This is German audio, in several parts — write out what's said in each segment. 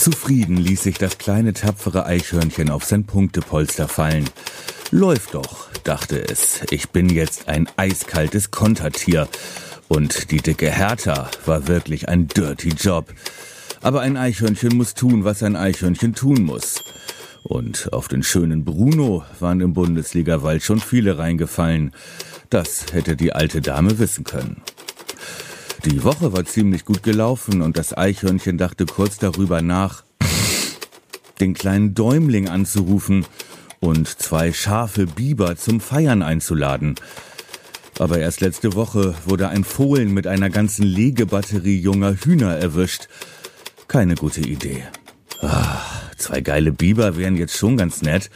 Zufrieden ließ sich das kleine tapfere Eichhörnchen auf sein Punktepolster fallen. Läuft doch, dachte es. Ich bin jetzt ein eiskaltes Kontertier. Und die dicke Hertha war wirklich ein dirty Job. Aber ein Eichhörnchen muss tun, was ein Eichhörnchen tun muss. Und auf den schönen Bruno waren im Bundesliga-Wald schon viele reingefallen. Das hätte die alte Dame wissen können. Die Woche war ziemlich gut gelaufen und das Eichhörnchen dachte kurz darüber nach, den kleinen Däumling anzurufen und zwei scharfe Biber zum Feiern einzuladen. Aber erst letzte Woche wurde ein Fohlen mit einer ganzen Legebatterie junger Hühner erwischt. Keine gute Idee. Ah, zwei geile Biber wären jetzt schon ganz nett.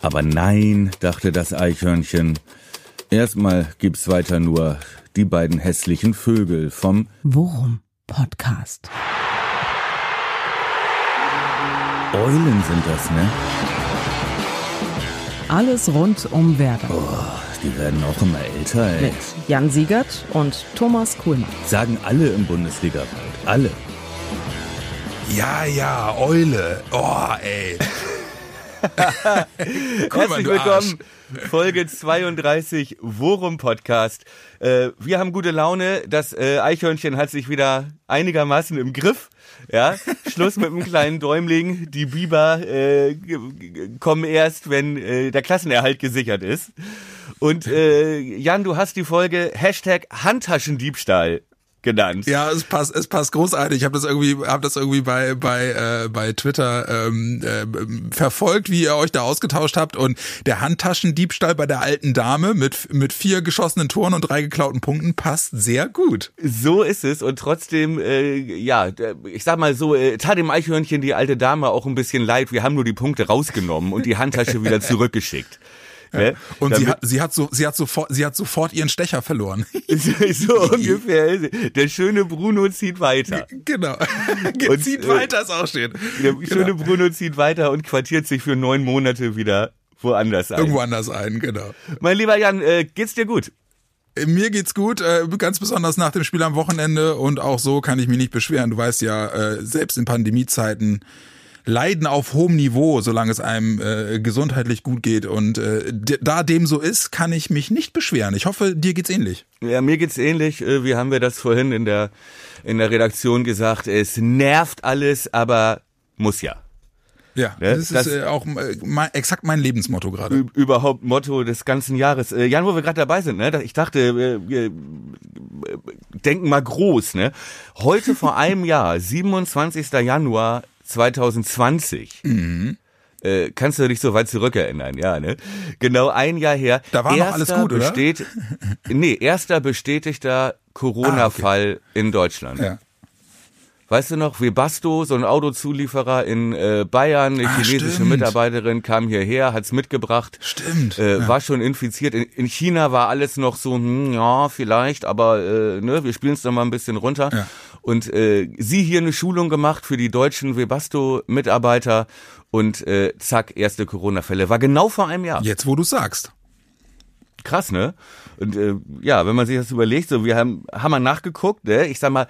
Aber nein, dachte das Eichhörnchen. Erstmal gibt's weiter nur die beiden hässlichen Vögel vom Worum Podcast. Eulen sind das, ne? Alles rund um Werder. Oh, die werden auch immer älter, ey. Mit Jan Siegert und Thomas Kuhlmann. Sagen alle im Bundesliga-Wald. Alle. Ja, ja, Eule. Oh, ey. Herzlich willkommen, Folge 32 Worum Podcast. Äh, wir haben gute Laune. Das äh, Eichhörnchen hat sich wieder einigermaßen im Griff. Ja, Schluss mit dem kleinen Däumling. Die Biber äh, kommen erst, wenn äh, der Klassenerhalt gesichert ist. Und äh, Jan, du hast die Folge Hashtag Handtaschendiebstahl genannt. Ja, es passt, es passt großartig. Ich habe das irgendwie, habe das irgendwie bei bei äh, bei Twitter ähm, äh, verfolgt, wie ihr euch da ausgetauscht habt und der Handtaschendiebstahl bei der alten Dame mit mit vier geschossenen Toren und drei geklauten Punkten passt sehr gut. So ist es und trotzdem, äh, ja, ich sag mal so, äh, tat dem Eichhörnchen die alte Dame auch ein bisschen leid. Wir haben nur die Punkte rausgenommen und die Handtasche wieder zurückgeschickt. Ja. Und sie hat, sie hat so, sie hat sofort, sie hat sofort ihren Stecher verloren. so ungefähr. Der schöne Bruno zieht weiter. Genau. Und, zieht äh, weiter ist auch schön. Der genau. schöne Bruno zieht weiter und quartiert sich für neun Monate wieder woanders ein. Irgendwo anders ein, genau. Mein lieber Jan, äh, geht's dir gut? Mir geht's gut, äh, ganz besonders nach dem Spiel am Wochenende und auch so kann ich mich nicht beschweren. Du weißt ja, äh, selbst in Pandemiezeiten Leiden auf hohem Niveau, solange es einem äh, gesundheitlich gut geht. Und äh, da dem so ist, kann ich mich nicht beschweren. Ich hoffe, dir geht's ähnlich. Ja, mir geht's ähnlich. Äh, wie haben wir das vorhin in der in der Redaktion gesagt? Es nervt alles, aber muss ja. Ja, ne? das, das ist äh, auch äh, mein, exakt mein Lebensmotto gerade. Überhaupt Motto des ganzen Jahres. Äh, Jan, wo wir gerade dabei sind, ne? Ich dachte, wir, wir denken mal groß, ne? Heute vor einem Jahr, 27. Januar 2020. Mhm. Äh, kannst du dich so weit zurückerinnern, ja, ne? Genau ein Jahr her. Da war noch alles gut, oder? Nee, erster bestätigter Corona-Fall ah, okay. in Deutschland. Ja. Weißt du noch, Webasto, so ein Autozulieferer in äh, Bayern, eine ah, chinesische stimmt. Mitarbeiterin kam hierher, hat's mitgebracht. Stimmt. Äh, ja. War schon infiziert. In, in, China war alles noch so, hm, ja, vielleicht, aber äh, ne, wir spielen es doch mal ein bisschen runter. Ja. Und äh, sie hier eine Schulung gemacht für die deutschen Webasto-Mitarbeiter und äh, zack, erste Corona-Fälle. War genau vor einem Jahr. Jetzt, wo du sagst. Krass, ne? Und äh, ja, wenn man sich das überlegt, so wir haben, haben wir nachgeguckt, ne? Ich sag mal,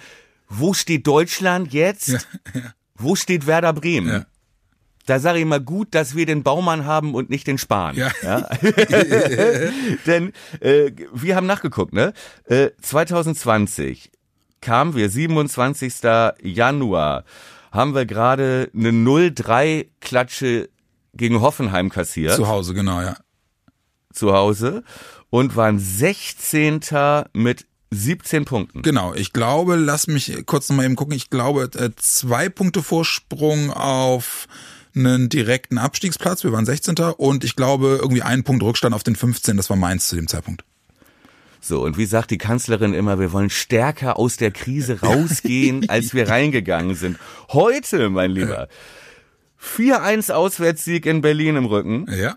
wo steht Deutschland jetzt? Ja, ja. Wo steht Werder Bremen? Ja. Da sage ich mal gut, dass wir den Baumann haben und nicht den Spahn. Ja. ja? Denn äh, wir haben nachgeguckt, ne? Äh, 2020 kamen wir, 27. Januar, haben wir gerade eine 0-3-Klatsche gegen Hoffenheim kassiert. Zu Hause, genau, ja. Zu Hause und waren 16. mit 17 Punkten. Genau, ich glaube, lass mich kurz nochmal eben gucken, ich glaube, äh, zwei Punkte Vorsprung auf einen direkten Abstiegsplatz, wir waren 16. und ich glaube irgendwie einen Punkt Rückstand auf den 15, das war Mainz zu dem Zeitpunkt. So, und wie sagt die Kanzlerin immer, wir wollen stärker aus der Krise rausgehen, als wir reingegangen sind. Heute, mein Lieber, 4-1 Auswärtssieg in Berlin im Rücken. Ja.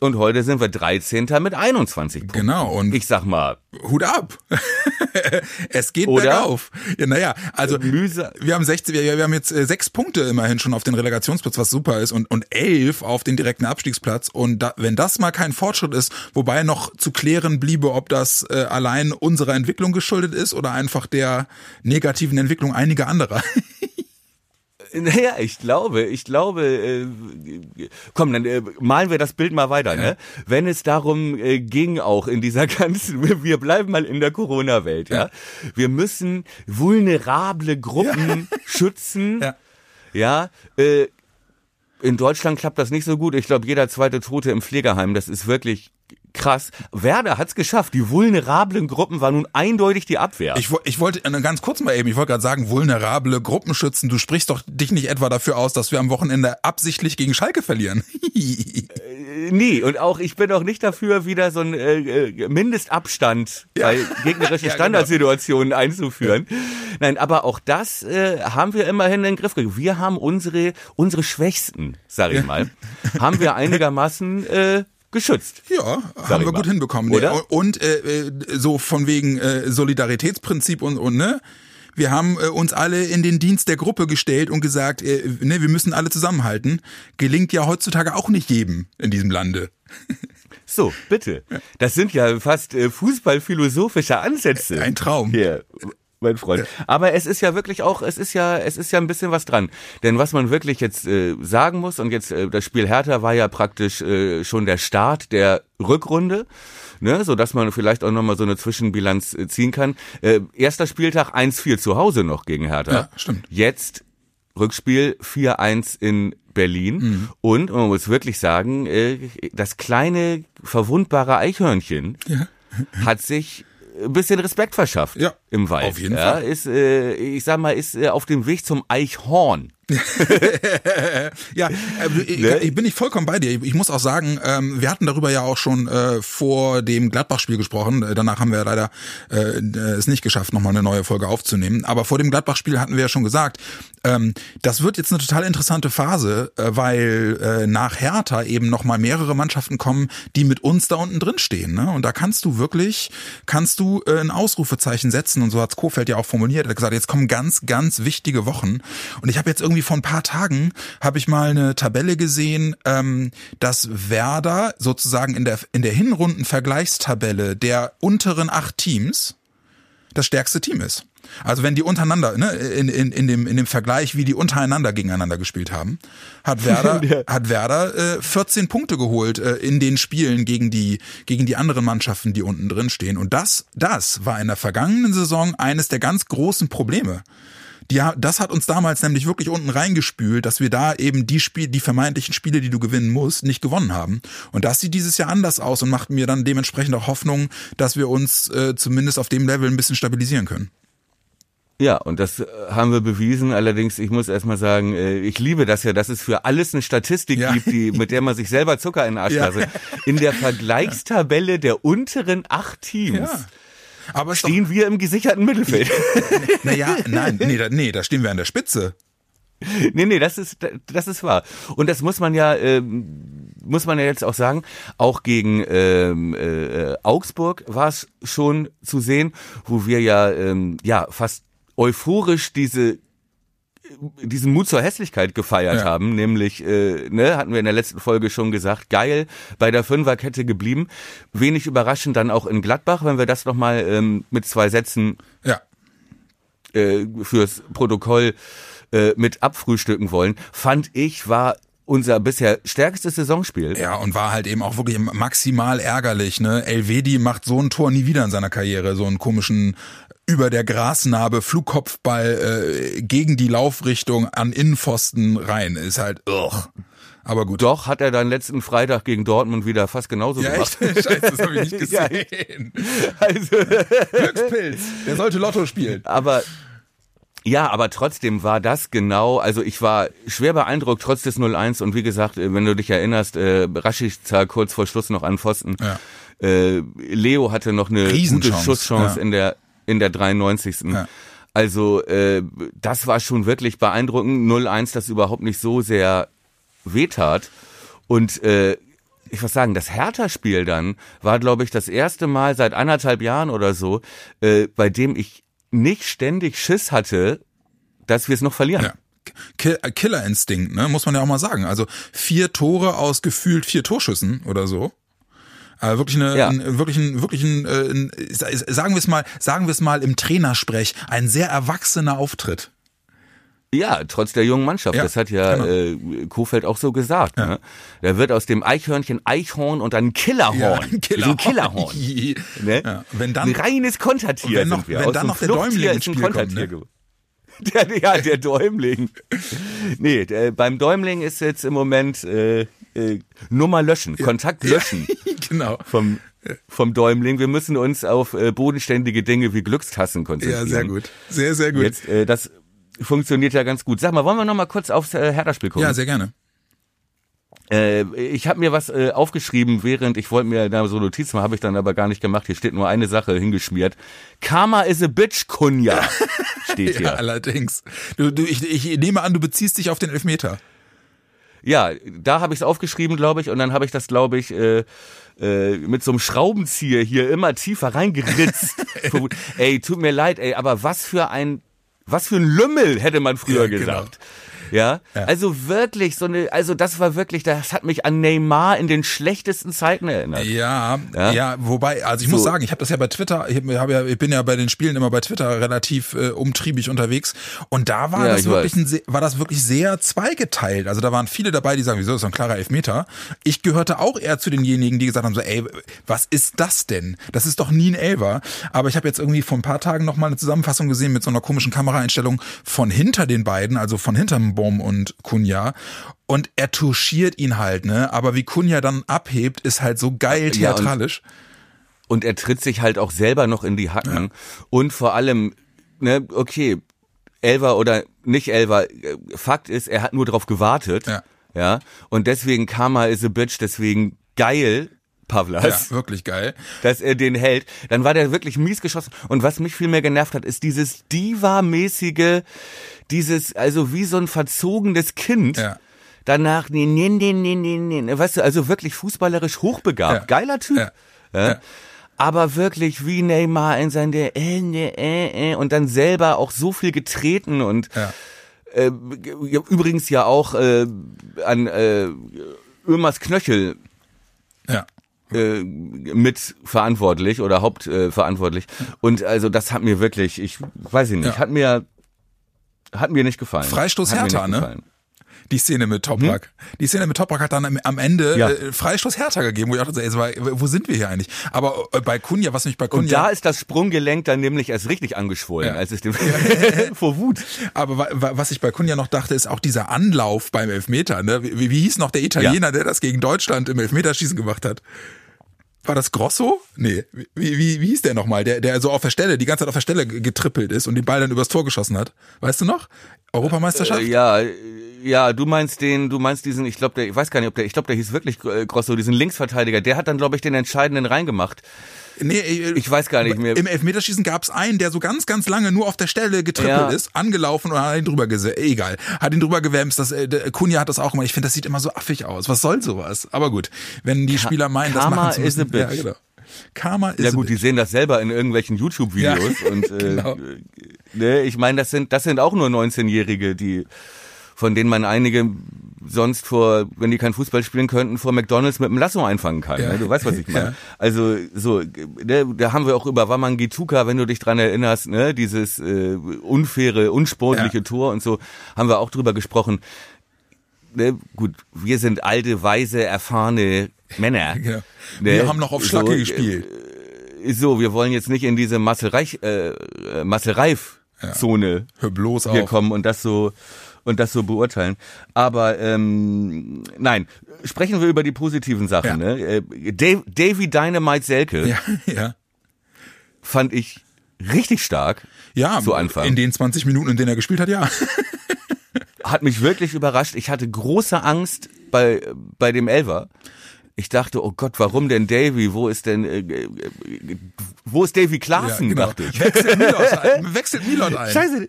Und heute sind wir 13. mit 21 Punkten. Genau. Und ich sag mal. Hut ab. es geht Oder? bergauf. Ja, naja, also Mühse. wir haben 16, wir, wir haben jetzt äh, sechs Punkte immerhin schon auf den Relegationsplatz, was super ist, und, und elf auf den direkten Abstiegsplatz. Und da, wenn das mal kein Fortschritt ist, wobei noch zu klären bliebe, ob das äh, allein unserer Entwicklung geschuldet ist oder einfach der negativen Entwicklung einiger anderer. Naja, ich glaube, ich glaube, äh, komm, dann äh, malen wir das Bild mal weiter, ne? Wenn es darum äh, ging, auch in dieser ganzen, wir bleiben mal in der Corona-Welt, ja? ja? Wir müssen vulnerable Gruppen ja. schützen, ja, ja äh, in Deutschland klappt das nicht so gut. Ich glaube, jeder zweite Tote im Pflegeheim, das ist wirklich krass. Werder hat's geschafft. Die vulnerablen Gruppen war nun eindeutig die Abwehr. Ich, ich wollte äh, ganz kurz mal eben, ich wollte gerade sagen, vulnerable Gruppenschützen. Du sprichst doch dich nicht etwa dafür aus, dass wir am Wochenende absichtlich gegen Schalke verlieren. äh, nee, und auch ich bin auch nicht dafür, wieder so einen äh, äh Mindestabstand ja. bei gegnerischen ja, genau. Standardsituationen genau. einzuführen. Nein, aber auch das äh, haben wir immerhin in den Griff gekriegt. Wir haben unsere unsere Schwächsten, sag ich mal, haben wir einigermaßen äh, geschützt. Ja, haben wir gut hinbekommen. Oder? Und äh, äh, so von wegen äh, Solidaritätsprinzip und, und ne? Wir haben äh, uns alle in den Dienst der Gruppe gestellt und gesagt, äh, ne, wir müssen alle zusammenhalten. Gelingt ja heutzutage auch nicht jedem in diesem Lande. So, bitte. Das sind ja fast äh, fußballphilosophische Ansätze. Ein Traum. Hier mein Freund. Aber es ist ja wirklich auch, es ist ja, es ist ja ein bisschen was dran. Denn was man wirklich jetzt äh, sagen muss, und jetzt äh, das Spiel Hertha war ja praktisch äh, schon der Start der Rückrunde. Ne, so dass man vielleicht auch nochmal so eine Zwischenbilanz äh, ziehen kann. Äh, erster Spieltag 1-4 zu Hause noch gegen Hertha. Ja, stimmt. Jetzt Rückspiel 4-1 in Berlin. Mhm. Und man muss wirklich sagen, äh, das kleine, verwundbare Eichhörnchen ja. hat sich ein bisschen Respekt verschafft ja, im Wald. Auf jeden ja, Fall. Ist, äh, ich sag mal, ist äh, auf dem Weg zum Eichhorn. ja, äh, ich, ne? ich bin nicht vollkommen bei dir. Ich muss auch sagen, ähm, wir hatten darüber ja auch schon äh, vor dem Gladbach-Spiel gesprochen. Äh, danach haben wir leider äh, es nicht geschafft, nochmal eine neue Folge aufzunehmen. Aber vor dem Gladbach-Spiel hatten wir ja schon gesagt, ähm, das wird jetzt eine total interessante Phase, äh, weil äh, nach Hertha eben nochmal mehrere Mannschaften kommen, die mit uns da unten drin stehen. Ne? Und da kannst du wirklich, kannst du äh, ein Ausrufezeichen setzen. Und so hat's Kofeld ja auch formuliert. Er hat gesagt, jetzt kommen ganz, ganz wichtige Wochen. Und ich habe jetzt irgendwie irgendwie vor ein paar Tagen habe ich mal eine Tabelle gesehen, ähm, dass Werder sozusagen in der in der Hinrunden-Vergleichstabelle der unteren acht Teams das stärkste Team ist. Also wenn die untereinander, ne, in, in, in, dem, in dem Vergleich, wie die untereinander gegeneinander gespielt haben, hat Werder, ja. hat Werder äh, 14 Punkte geholt äh, in den Spielen gegen die, gegen die anderen Mannschaften, die unten drin stehen. Und das, das war in der vergangenen Saison eines der ganz großen Probleme. Die, das hat uns damals nämlich wirklich unten reingespült, dass wir da eben die Spiel, die vermeintlichen Spiele, die du gewinnen musst, nicht gewonnen haben. Und das sieht dieses Jahr anders aus und macht mir dann dementsprechend auch Hoffnung, dass wir uns äh, zumindest auf dem Level ein bisschen stabilisieren können. Ja, und das äh, haben wir bewiesen. Allerdings, ich muss erstmal sagen, äh, ich liebe das ja, dass es für alles eine Statistik ja. gibt, die, mit der man sich selber Zucker in den Arsch ja. In der Vergleichstabelle der unteren acht Teams. Ja aber stehen doch, wir im gesicherten Mittelfeld. naja, nein, nee da, nee, da stehen wir an der Spitze. Nee, nee, das ist, das ist wahr. Und das muss man ja, ähm, muss man ja jetzt auch sagen, auch gegen ähm, äh, Augsburg war es schon zu sehen, wo wir ja, ähm, ja fast euphorisch diese diesen Mut zur Hässlichkeit gefeiert ja. haben, nämlich, äh, ne, hatten wir in der letzten Folge schon gesagt, geil, bei der Fünferkette geblieben. Wenig überraschend dann auch in Gladbach, wenn wir das nochmal ähm, mit zwei Sätzen ja. äh, fürs Protokoll äh, mit abfrühstücken wollen, fand ich, war unser bisher stärkstes Saisonspiel. Ja, und war halt eben auch wirklich maximal ärgerlich. Ne? Elvedi macht so ein Tor nie wieder in seiner Karriere, so einen komischen über der Grasnarbe Flugkopfball äh, gegen die Laufrichtung an Innenpfosten rein. Ist halt, ugh. Aber gut. Doch, hat er dann letzten Freitag gegen Dortmund wieder fast genauso ja, gemacht. Echt? Scheiße, das habe ich nicht gesehen. also. Glückspilz, der sollte Lotto spielen. Aber ja, aber trotzdem war das genau, also ich war schwer beeindruckt trotz des 0-1 und wie gesagt, äh, wenn du dich erinnerst, äh, Raschica kurz vor Schluss noch an Pfosten. Ja. Äh, Leo hatte noch eine gute Schusschance ja. in der in der 93. Ja. Also äh, das war schon wirklich beeindruckend. 0-1, das überhaupt nicht so sehr wehtat. Und äh, ich muss sagen, das Hertha-Spiel dann war, glaube ich, das erste Mal seit anderthalb Jahren oder so, äh, bei dem ich nicht ständig Schiss hatte, dass wir es noch verlieren. Ja. Killerinstinkt, ne, muss man ja auch mal sagen. Also vier Tore aus gefühlt vier Torschüssen oder so. Äh, wirklich eine, ja. ein, wirklich ein, wirklich ein, äh, ein, sagen wir es mal, sagen wir es mal im Trainersprech, ein sehr erwachsener Auftritt. Ja, trotz der jungen Mannschaft. Ja, das hat ja genau. äh, Kofeld auch so gesagt. Ja. Ne? Da wird aus dem Eichhörnchen Eichhorn und dann Killerhorn. Ja, ein Killerhorn. Ein Killerhorn. ne? ja. wenn dann, ein reines Kontertier wenn noch, sind wir. Wenn aus dann noch der Däumling ins Spiel kommt, ne? Der, ja, der Däumling. Nee, der, beim Däumling ist jetzt im Moment äh, äh, Nummer löschen, Kontakt löschen. genau. Vom, vom Däumling. Wir müssen uns auf äh, bodenständige Dinge wie Glückstassen konzentrieren. Ja, sehr gut. Sehr, sehr gut. Jetzt, äh, das funktioniert ja ganz gut. Sag mal, wollen wir noch mal kurz aufs äh, Hertha-Spiel gucken? Ja, sehr gerne. Äh, ich habe mir was äh, aufgeschrieben, während ich wollte mir da so Notizen machen, habe ich dann aber gar nicht gemacht. Hier steht nur eine Sache hingeschmiert. Karma is a bitch, Kunja. Steht hier. ja, allerdings. Du, du, ich, ich nehme an, du beziehst dich auf den Elfmeter. Ja, da habe ich es aufgeschrieben, glaube ich, und dann habe ich das, glaube ich, äh, äh, mit so einem Schraubenzieher hier immer tiefer reingeritzt. ey, tut mir leid, ey, aber was für ein was für ein Lümmel, hätte man früher ja, genau. gesagt. Genau. Ja? ja? Also wirklich so eine, also das war wirklich, das hat mich an Neymar in den schlechtesten Zeiten erinnert. Ja, ja, ja wobei, also ich so. muss sagen, ich habe das ja bei Twitter, ich, hab ja, ich bin ja bei den Spielen immer bei Twitter relativ äh, umtriebig unterwegs und da war ja, das wirklich ein, war das wirklich sehr zweigeteilt. Also da waren viele dabei, die sagen, wieso ist so ein klarer Elfmeter? Ich gehörte auch eher zu denjenigen, die gesagt haben, so, ey, was ist das denn? Das ist doch nie ein Elfer. Aber ich habe jetzt irgendwie vor ein paar Tagen nochmal eine Zusammenfassung gesehen mit so einer komischen Kameraeinstellung von hinter den beiden, also von hinterm Baum und Kunja. Und er touchiert ihn halt, ne? Aber wie Kunja dann abhebt, ist halt so geil theatralisch. Ja, und, und, er tritt sich halt auch selber noch in die Hacken. Ja. Und vor allem, ne, okay, Elver oder nicht Elver, Fakt ist, er hat nur drauf gewartet. Ja. Ja. Und deswegen Karma is a bitch, deswegen geil, Pavlas. Ja, wirklich geil. Dass er den hält. Dann war der wirklich mies geschossen. Und was mich viel mehr genervt hat, ist dieses Diva-mäßige, dieses, also wie so ein verzogenes Kind. Ja. Danach, nee, nee, nee, nee, nee, nee. Weißt du, also wirklich fußballerisch hochbegabt. Ja. Geiler Typ. Ja. Aber wirklich wie Neymar in sein der äh, äh, äh, äh, und dann selber auch so viel getreten und äh, übrigens ja auch äh, an äh, Ömers Knöchel ja äh, mitverantwortlich oder hauptverantwortlich. Äh, und also das hat mir wirklich, ich weiß ich nicht, ja. hat mir hat mir nicht gefallen. Freistoß Hertha, ne? Die Szene mit Toprak. Hm? Die Szene mit Toprak hat dann am Ende ja. äh, Freistoß Hertha gegeben, wo ich dachte, ey, wo sind wir hier eigentlich? Aber äh, bei Kunja, was mich bei Kunja... Und da ist das Sprunggelenk dann nämlich erst richtig angeschwollen, ja. als es dem vor Wut. Aber was ich bei Kunja noch dachte, ist auch dieser Anlauf beim Elfmeter. Ne? Wie, wie hieß noch der Italiener, ja. der das gegen Deutschland im Elfmeterschießen gemacht hat? War das Grosso? Nee. Wie, wie, wie hieß der nochmal? Der, der so auf der Stelle, die ganze Zeit auf der Stelle getrippelt ist und den Ball dann übers Tor geschossen hat. Weißt du noch? Europameisterschaft? Äh, ja, ja, du meinst den, du meinst diesen, ich glaube, der, ich weiß gar nicht, ob der, ich glaube, der hieß wirklich äh, Grosso, diesen Linksverteidiger. Der hat dann, glaube ich, den entscheidenden reingemacht. Nee, äh, ich weiß gar nicht mehr. Im Elfmeterschießen gab es einen, der so ganz, ganz lange nur auf der Stelle getrippelt ja. ist, angelaufen und hat ihn drüber gesehen. Egal. Hat ihn drüber gewämst. Das, äh, Kunja hat das auch immer. Ich finde, das sieht immer so affig aus. Was soll sowas? Aber gut, wenn die Spieler meinen, Karma das machen zu müssen. Ja, genau. Karma ist Ja gut, die sehen das selber in irgendwelchen YouTube-Videos ja, und äh, genau. ne, ich meine, das sind das sind auch nur 19-Jährige, die von denen man einige sonst vor, wenn die kein Fußball spielen könnten, vor McDonalds mit dem Lasso einfangen kann. Ja. Ne? Du weißt, was ich meine. Ja. Also so, ne, da haben wir auch über Wamangituka, wenn du dich dran erinnerst, ne, dieses äh, unfaire, unsportliche ja. Tor und so, haben wir auch drüber gesprochen. Ne, gut, wir sind alte, weise, erfahrene Männer. Genau. Ne? Wir haben noch auf Schlacke so, äh, gespielt. Äh, so, wir wollen jetzt nicht in diese Marcel Reich, äh, Marcel Reif Zone Hör bloß hier auf. kommen und das so und das so beurteilen. Aber ähm, nein, sprechen wir über die positiven Sachen. Ja. Ne? Äh, Dave, Davy Dynamite Selke ja, ja. fand ich richtig stark. Ja, zu Anfang. in den 20 Minuten, in denen er gespielt hat, ja. hat mich wirklich überrascht. Ich hatte große Angst bei, bei dem Elver. Ich dachte, oh Gott, warum denn Davy? Wo ist denn, äh, äh wo ist Davy Klaassen, ja, genau. dachte ich. Wechselt Milot ein. Wechselt Milot ein. Scheiße,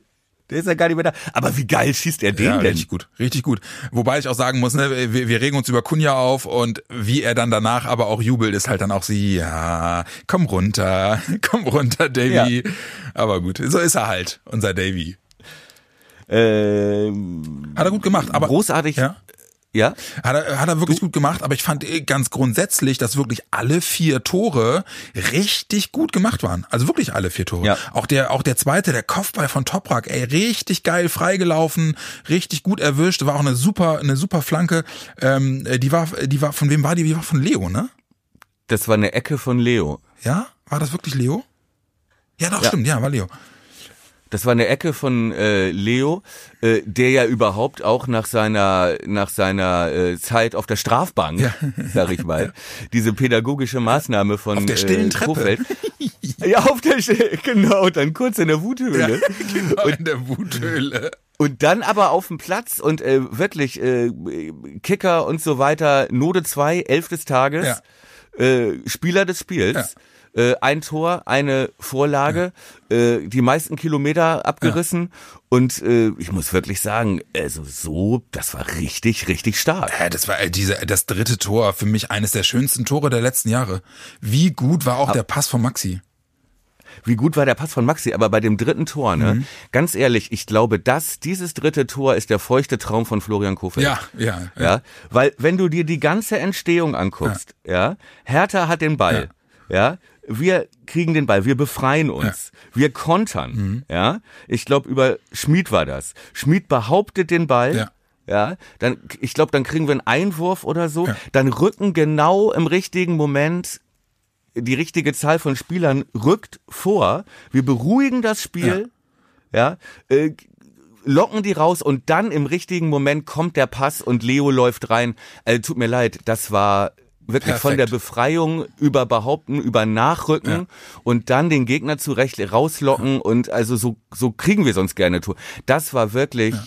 der ist ja gar nicht mehr da. Aber wie geil schießt er den ja, denn? Richtig gut, richtig gut. Wobei ich auch sagen muss, ne, wir, wir regen uns über Kunja auf und wie er dann danach aber auch jubelt, ist halt dann auch sie, ja, komm runter, komm runter, Davy. Ja. Aber gut, so ist er halt, unser Davy. Ähm, Hat er gut gemacht, aber großartig. Ja? Ja? Hat er, hat er wirklich du? gut gemacht, aber ich fand äh, ganz grundsätzlich, dass wirklich alle vier Tore richtig gut gemacht waren. Also wirklich alle vier Tore. Ja. Auch der, auch der zweite, der Kopfball von Toprak, ey, richtig geil freigelaufen, richtig gut erwischt, war auch eine super, eine super Flanke. Ähm, die war, die war, von wem war die? Die war von Leo, ne? Das war eine Ecke von Leo. Ja? War das wirklich Leo? Ja, doch, ja. stimmt, ja, war Leo. Das war eine Ecke von äh, Leo, äh, der ja überhaupt auch nach seiner nach seiner äh, Zeit auf der Strafbank, ja. sag ich mal, diese pädagogische Maßnahme von auf der stillen äh, Treppe. ja, auf der genau, dann kurz in der Wuthöhle. Ja, genau, und, in der Wuthöhle. Und dann aber auf dem Platz und äh, wirklich äh, Kicker und so weiter, Note 2, elf des Tages, ja. äh, Spieler des Spiels. Ja äh, ein Tor, eine Vorlage, ja. äh, die meisten Kilometer abgerissen ja. und äh, ich muss wirklich sagen, also so, das war richtig, richtig stark. Ja, das war äh, diese, das dritte Tor für mich eines der schönsten Tore der letzten Jahre. Wie gut war auch Ab der Pass von Maxi? wie gut war der Pass von Maxi, aber bei dem dritten Tor, ne? Mhm. Ganz ehrlich, ich glaube, dass dieses dritte Tor ist der feuchte Traum von Florian Kofeld. Ja, ja, ja. ja weil wenn du dir die ganze Entstehung anguckst, ja, ja Hertha hat den Ball, ja, ja wir kriegen den Ball, wir befreien uns, ja. wir kontern, mhm. ja. Ich glaube, über Schmied war das. Schmied behauptet den Ball. Ja. Ja, dann, ich glaube, dann kriegen wir einen Einwurf oder so. Ja. Dann rücken genau im richtigen Moment die richtige Zahl von Spielern rückt vor. Wir beruhigen das Spiel, ja, ja äh, locken die raus und dann im richtigen Moment kommt der Pass und Leo läuft rein. Also, tut mir leid, das war wirklich Perfekt. von der Befreiung über Behaupten, über Nachrücken ja. und dann den Gegner zurecht rauslocken ja. und also so, so kriegen wir sonst gerne tun. Das war wirklich, ja.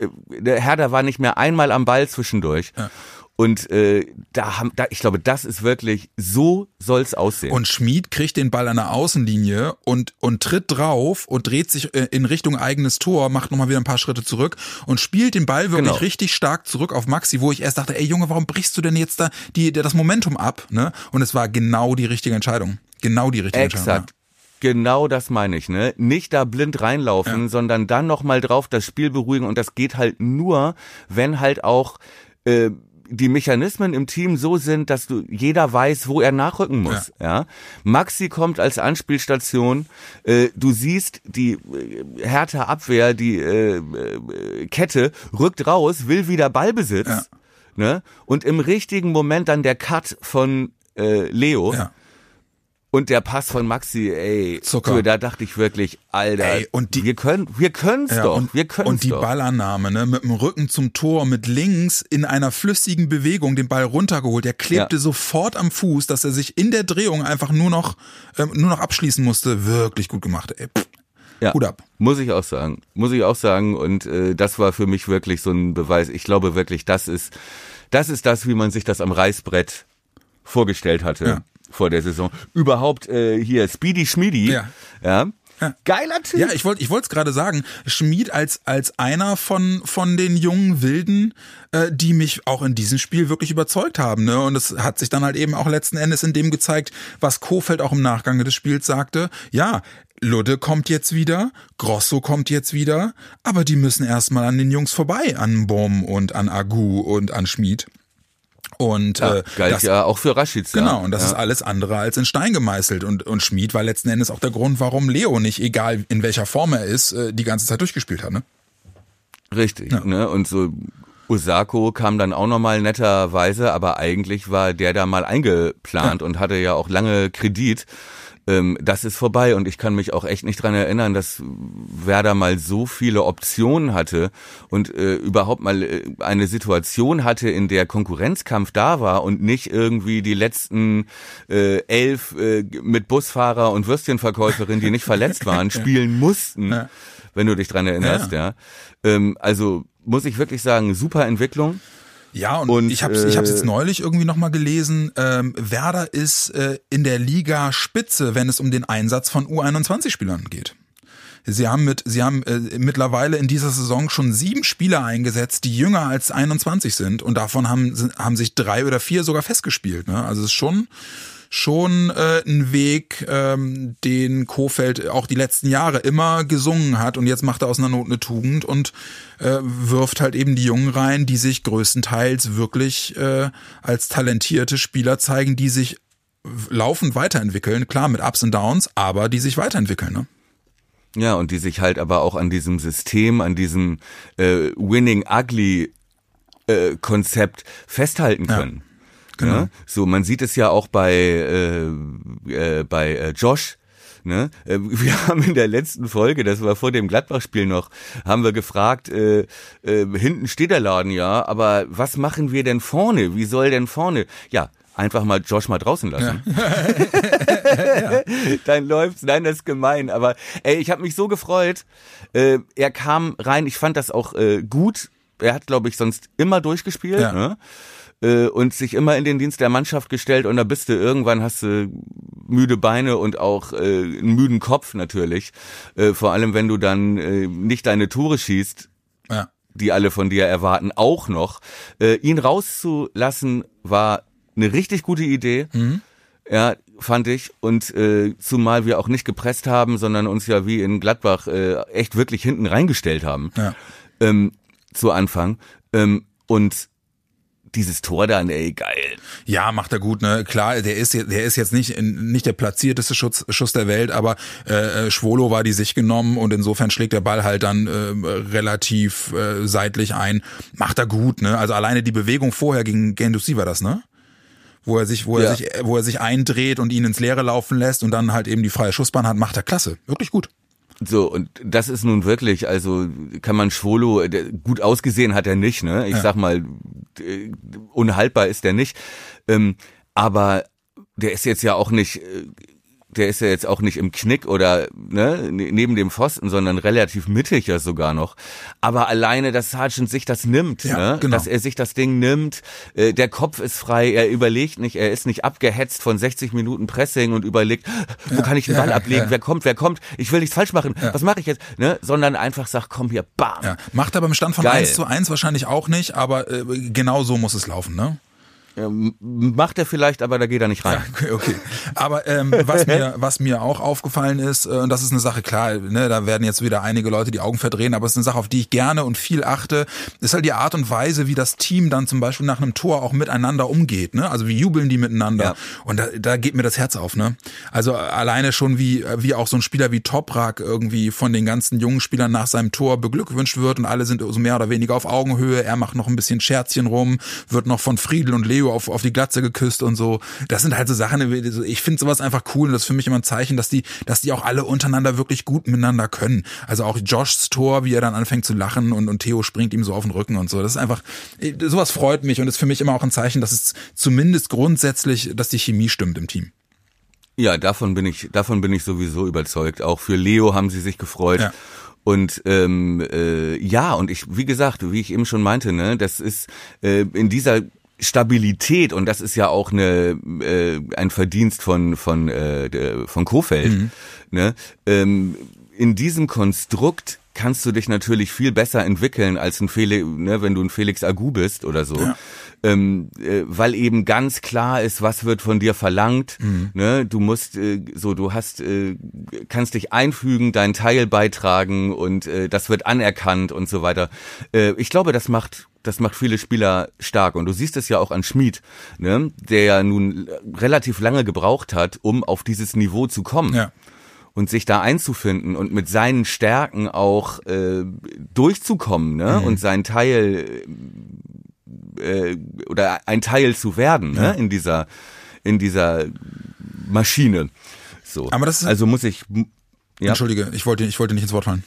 Äh, der Herder war nicht mehr einmal am Ball zwischendurch. Ja. Und äh, da haben, da, ich glaube, das ist wirklich, so soll's aussehen. Und Schmied kriegt den Ball an der Außenlinie und, und tritt drauf und dreht sich äh, in Richtung eigenes Tor, macht nochmal wieder ein paar Schritte zurück und spielt den Ball wirklich genau. richtig stark zurück auf Maxi, wo ich erst dachte, ey Junge, warum brichst du denn jetzt da die, das Momentum ab? Ne? Und es war genau die richtige Entscheidung. Genau die richtige Exakt. Entscheidung. Ja. Genau das meine ich, ne? Nicht da blind reinlaufen, ja. sondern dann nochmal drauf das Spiel beruhigen und das geht halt nur, wenn halt auch äh, die Mechanismen im Team so sind, dass du jeder weiß, wo er nachrücken muss. Ja. ja? Maxi kommt als Anspielstation. Äh, du siehst die äh, härte Abwehr, die äh, äh, Kette rückt raus, will wieder Ballbesitz. Ja. Ne? Und im richtigen Moment dann der Cut von äh, Leo. Ja. Und der Pass von Maxi, ey, Zucker. da dachte ich wirklich, Alter, ey, und die, wir können, wir können's ja, doch, und, wir können's Und die doch. Ballannahme, ne, mit dem Rücken zum Tor, mit links in einer flüssigen Bewegung den Ball runtergeholt. Der klebte ja. sofort am Fuß, dass er sich in der Drehung einfach nur noch, ähm, nur noch abschließen musste. Wirklich gut gemacht, ey. Pff. Ja, Hut ab. Muss ich auch sagen. Muss ich auch sagen. Und äh, das war für mich wirklich so ein Beweis. Ich glaube wirklich, das ist, das ist das, wie man sich das am Reißbrett vorgestellt hatte. Ja vor der Saison. Überhaupt äh, hier Speedy Schmiedi. Ja. ja. Ja. Geiler Typ. Ja, ich wollte ich wollte es gerade sagen. Schmied als als einer von von den jungen Wilden, äh, die mich auch in diesem Spiel wirklich überzeugt haben. Ne? Und es hat sich dann halt eben auch letzten Endes in dem gezeigt, was Kofeld auch im Nachgang des Spiels sagte. Ja, Ludde kommt jetzt wieder, Grosso kommt jetzt wieder, aber die müssen erstmal an den Jungs vorbei, an Bom und an Agu und an Schmied. Und ja, äh, galt das, ja auch für Raschitz. Genau, ja. und das ja. ist alles andere als in Stein gemeißelt. Und, und Schmid war letzten Endes auch der Grund, warum Leo nicht, egal in welcher Form er ist, äh, die ganze Zeit durchgespielt hat. Ne? Richtig, ne? Und so Osako kam dann auch nochmal netterweise, aber eigentlich war der da mal eingeplant und hatte ja auch lange Kredit ähm, das ist vorbei und ich kann mich auch echt nicht dran erinnern, dass Werder mal so viele Optionen hatte und äh, überhaupt mal äh, eine Situation hatte, in der Konkurrenzkampf da war und nicht irgendwie die letzten äh, elf äh, mit Busfahrer und Würstchenverkäuferin, die nicht verletzt waren, spielen mussten, ja. wenn du dich dran erinnerst, ja. ja. Ähm, also muss ich wirklich sagen, super Entwicklung. Ja, und, und ich habe ich hab's jetzt äh, neulich irgendwie nochmal gelesen, ähm, Werder ist äh, in der Liga Spitze, wenn es um den Einsatz von U21-Spielern geht. Sie haben mit, sie haben äh, mittlerweile in dieser Saison schon sieben Spieler eingesetzt, die jünger als 21 sind und davon haben, haben sich drei oder vier sogar festgespielt. Ne? Also es ist schon, schon äh, ein Weg, ähm, den Kofeld auch die letzten Jahre immer gesungen hat und jetzt macht er aus einer Not eine Tugend und äh, wirft halt eben die Jungen rein, die sich größtenteils wirklich äh, als talentierte Spieler zeigen, die sich laufend weiterentwickeln, klar mit Ups und Downs, aber die sich weiterentwickeln, ne? Ja, und die sich halt aber auch an diesem System, an diesem äh, Winning Ugly äh, Konzept festhalten können. Ja. Genau. Ja? So, man sieht es ja auch bei äh, äh, bei äh, Josh. Ne? Äh, wir haben in der letzten Folge, das war vor dem Gladbach-Spiel noch, haben wir gefragt, äh, äh, hinten steht der Laden ja, aber was machen wir denn vorne? Wie soll denn vorne? Ja, einfach mal Josh mal draußen lassen. Ja. Dann läuft's. Nein, das ist gemein. Aber ey, ich habe mich so gefreut. Äh, er kam rein. Ich fand das auch äh, gut. Er hat, glaube ich, sonst immer durchgespielt. Ja. Ne? Äh, und sich immer in den Dienst der Mannschaft gestellt und da bist du irgendwann hast du müde Beine und auch äh, einen müden Kopf natürlich. Äh, vor allem wenn du dann äh, nicht deine Tore schießt, ja. die alle von dir erwarten, auch noch. Äh, ihn rauszulassen war eine richtig gute Idee. Mhm. Ja, fand ich. Und äh, zumal wir auch nicht gepresst haben, sondern uns ja wie in Gladbach äh, echt wirklich hinten reingestellt haben. Ja. Ähm, zu Anfang. Ähm, und dieses Tor dann, ey, geil. Ja, macht er gut, ne? Klar, der ist der ist jetzt nicht nicht der platzierteste Schuss, Schuss der Welt, aber äh, äh, Schwolo war die sich genommen und insofern schlägt der Ball halt dann äh, relativ äh, seitlich ein. Macht er gut, ne? Also alleine die Bewegung vorher gegen Gendouzi war das, ne? Wo er sich, wo ja. er sich, wo er sich eindreht und ihn ins Leere laufen lässt und dann halt eben die freie Schussbahn hat, macht er klasse. Wirklich gut. So, und das ist nun wirklich, also kann man Schwolo, gut ausgesehen hat er nicht, ne? Ich ja. sag mal, unhaltbar ist er nicht. Ähm, aber der ist jetzt ja auch nicht äh, der ist ja jetzt auch nicht im Knick oder ne, ne, neben dem Pfosten, sondern relativ mittig ja sogar noch. Aber alleine, dass Sargent sich das nimmt, ja, ne? Genau. dass er sich das Ding nimmt, äh, der Kopf ist frei, er überlegt nicht, er ist nicht abgehetzt von 60 Minuten Pressing und überlegt, wo ja, kann ich den Ball ja, ablegen, wer kommt, wer kommt, ich will nichts falsch machen, was mache ich jetzt, ne? sondern einfach sagt, komm hier, bam. Ja. Macht er beim Stand von Geil. 1 zu 1 wahrscheinlich auch nicht, aber äh, genau so muss es laufen, ne? Macht er vielleicht, aber da geht er nicht rein. Ja, okay. Aber ähm, was mir was mir auch aufgefallen ist, äh, und das ist eine Sache klar, ne, da werden jetzt wieder einige Leute die Augen verdrehen, aber es ist eine Sache, auf die ich gerne und viel achte, ist halt die Art und Weise, wie das Team dann zum Beispiel nach einem Tor auch miteinander umgeht. Ne? Also wie jubeln die miteinander? Ja. Und da, da geht mir das Herz auf. Ne? Also alleine schon wie wie auch so ein Spieler wie Toprak irgendwie von den ganzen jungen Spielern nach seinem Tor beglückwünscht wird und alle sind so mehr oder weniger auf Augenhöhe. Er macht noch ein bisschen Scherzchen rum, wird noch von Friedel und Leo auf, auf die Glatze geküsst und so. Das sind halt so Sachen, ich finde sowas einfach cool und das ist für mich immer ein Zeichen, dass die, dass die auch alle untereinander wirklich gut miteinander können. Also auch Joshs Tor, wie er dann anfängt zu lachen und, und Theo springt ihm so auf den Rücken und so. Das ist einfach, sowas freut mich und ist für mich immer auch ein Zeichen, dass es zumindest grundsätzlich, dass die Chemie stimmt im Team. Ja, davon bin ich, davon bin ich sowieso überzeugt. Auch für Leo haben sie sich gefreut. Ja. Und ähm, äh, ja, und ich, wie gesagt, wie ich eben schon meinte, ne, das ist äh, in dieser Stabilität und das ist ja auch eine äh, ein Verdienst von von äh, von Kofeld. Mhm. Ne? Ähm, in diesem Konstrukt kannst du dich natürlich viel besser entwickeln als ein Felix, ne, wenn du ein Felix Agu bist oder so. Ja. Ähm, äh, weil eben ganz klar ist, was wird von dir verlangt. Mhm. Ne? Du musst äh, so, du hast, äh, kannst dich einfügen, deinen Teil beitragen und äh, das wird anerkannt und so weiter. Äh, ich glaube, das macht das macht viele Spieler stark. Und du siehst es ja auch an Schmid, ne, der ja nun relativ lange gebraucht hat, um auf dieses Niveau zu kommen. Ja. Und sich da einzufinden und mit seinen Stärken auch äh, durchzukommen, ne? Mhm. Und seinen Teil äh, oder ein Teil zu werden, ne? In dieser, in dieser Maschine. So. Aber das ist, also muss ich. Ja? Entschuldige, ich wollte, ich wollte nicht ins Wort fallen.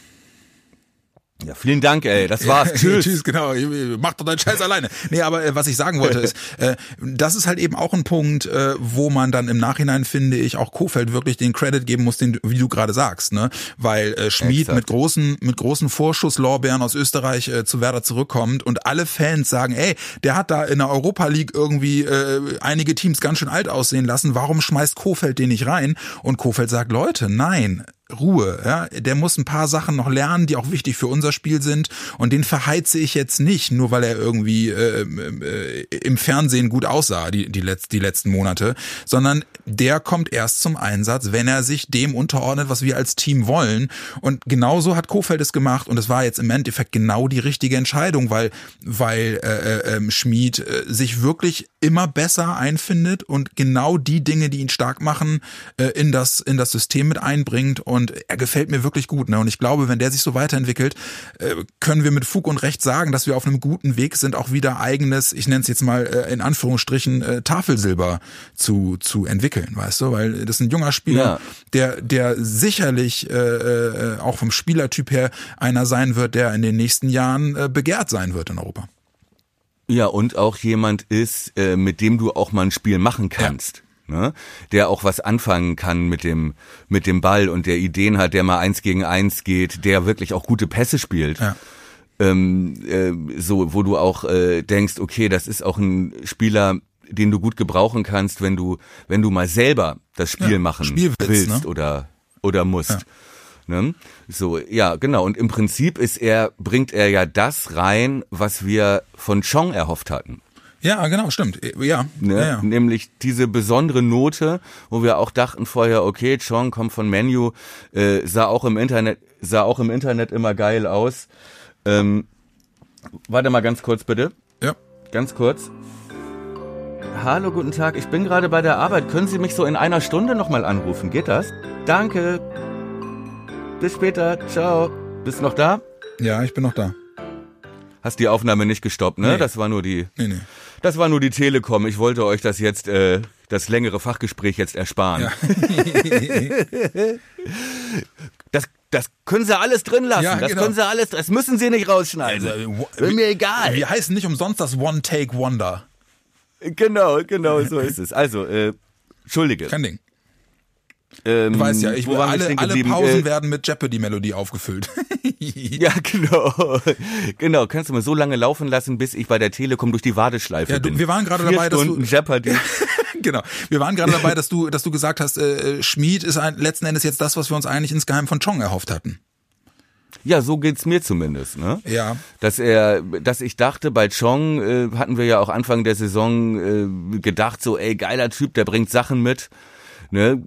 Ja, vielen Dank, ey. Das war's. Ja, tschüss. tschüss, genau. Mach doch deinen Scheiß alleine. Nee, aber äh, was ich sagen wollte ist, äh, das ist halt eben auch ein Punkt, äh, wo man dann im Nachhinein, finde ich, auch Kofeld wirklich den Credit geben muss, den, wie du gerade sagst, ne? Weil äh, Schmid mit großen, mit großen Vorschusslorbeeren aus Österreich äh, zu Werder zurückkommt und alle Fans sagen, ey, der hat da in der Europa League irgendwie äh, einige Teams ganz schön alt aussehen lassen. Warum schmeißt Kofeld den nicht rein? Und Kofeld sagt, Leute, nein, Ruhe. Ja? Der muss ein paar Sachen noch lernen, die auch wichtig für unser Spiel sind. Und den verheize ich jetzt nicht, nur weil er irgendwie äh, äh, im Fernsehen gut aussah, die, die, letz die letzten Monate, sondern der kommt erst zum Einsatz, wenn er sich dem unterordnet, was wir als Team wollen. Und genauso hat Kofeld es gemacht und es war jetzt im Endeffekt genau die richtige Entscheidung, weil, weil äh, äh, ähm, Schmid äh, sich wirklich immer besser einfindet und genau die Dinge, die ihn stark machen, äh, in, das, in das System mit einbringt. Und er gefällt mir wirklich gut. Ne? Und ich glaube, wenn der sich so weiterentwickelt, äh, können wir mit Fug und Recht sagen, dass wir auf einem guten Weg sind, auch wieder eigenes, ich nenne es jetzt mal äh, in Anführungsstrichen, äh, Tafelsilber zu, zu entwickeln, weißt du? Weil das ist ein junger Spieler, ja. der, der sicherlich äh, auch vom Spielertyp her einer sein wird, der in den nächsten Jahren äh, begehrt sein wird in Europa. Ja, und auch jemand ist, äh, mit dem du auch mal ein Spiel machen kannst. Ja. Ne? Der auch was anfangen kann mit dem, mit dem Ball und der Ideen hat, der mal eins gegen eins geht, der wirklich auch gute Pässe spielt. Ja. Ähm, äh, so, wo du auch äh, denkst, okay, das ist auch ein Spieler, den du gut gebrauchen kannst, wenn du, wenn du mal selber das Spiel ja, machen Spielwitz, willst ne? oder, oder musst. Ja. Ne? So, ja, genau. Und im Prinzip ist er, bringt er ja das rein, was wir von Chong erhofft hatten. Ja, genau, stimmt. Ja, ne? ja, ja. Nämlich diese besondere Note, wo wir auch dachten vorher, okay, Chong kommt von Menu, äh, sah auch im Internet, sah auch im Internet immer geil aus. Ähm, warte mal ganz kurz bitte. Ja. Ganz kurz. Hallo, guten Tag. Ich bin gerade bei der Arbeit. Können Sie mich so in einer Stunde nochmal anrufen? Geht das? Danke. Bis später. Ciao. Bist du noch da? Ja, ich bin noch da. Hast die Aufnahme nicht gestoppt, ne? Nee. Das war nur die. Nee, nee. Das war nur die Telekom. Ich wollte euch das jetzt, äh, das längere Fachgespräch jetzt ersparen. Ja. das, das können sie alles drin lassen. Ja, das genau. können sie alles, das müssen sie nicht rausschneiden. Also, mir egal. Wir heißen nicht umsonst das One-Take-Wonder. Genau, genau, so ist es. Also, äh, Entschuldige. Kein Ding. Ähm, du weißt ja, ich, alle, alle Pausen äh, werden mit Jeopardy-Melodie aufgefüllt. ja, genau. Genau, kannst du mal so lange laufen lassen, bis ich bei der Telekom durch die Warteschleife ja, bin. Wir waren gerade dabei, Stunden dass du Jeopardy. genau. Wir waren gerade dabei, dass du, dass du gesagt hast, äh, Schmied ist ein, letzten Endes jetzt das, was wir uns eigentlich insgeheim von Chong erhofft hatten. Ja, so geht's mir zumindest, ne? Ja. Dass er, dass ich dachte, bei Chong äh, hatten wir ja auch Anfang der Saison äh, gedacht, so, ey, geiler Typ, der bringt Sachen mit, ne?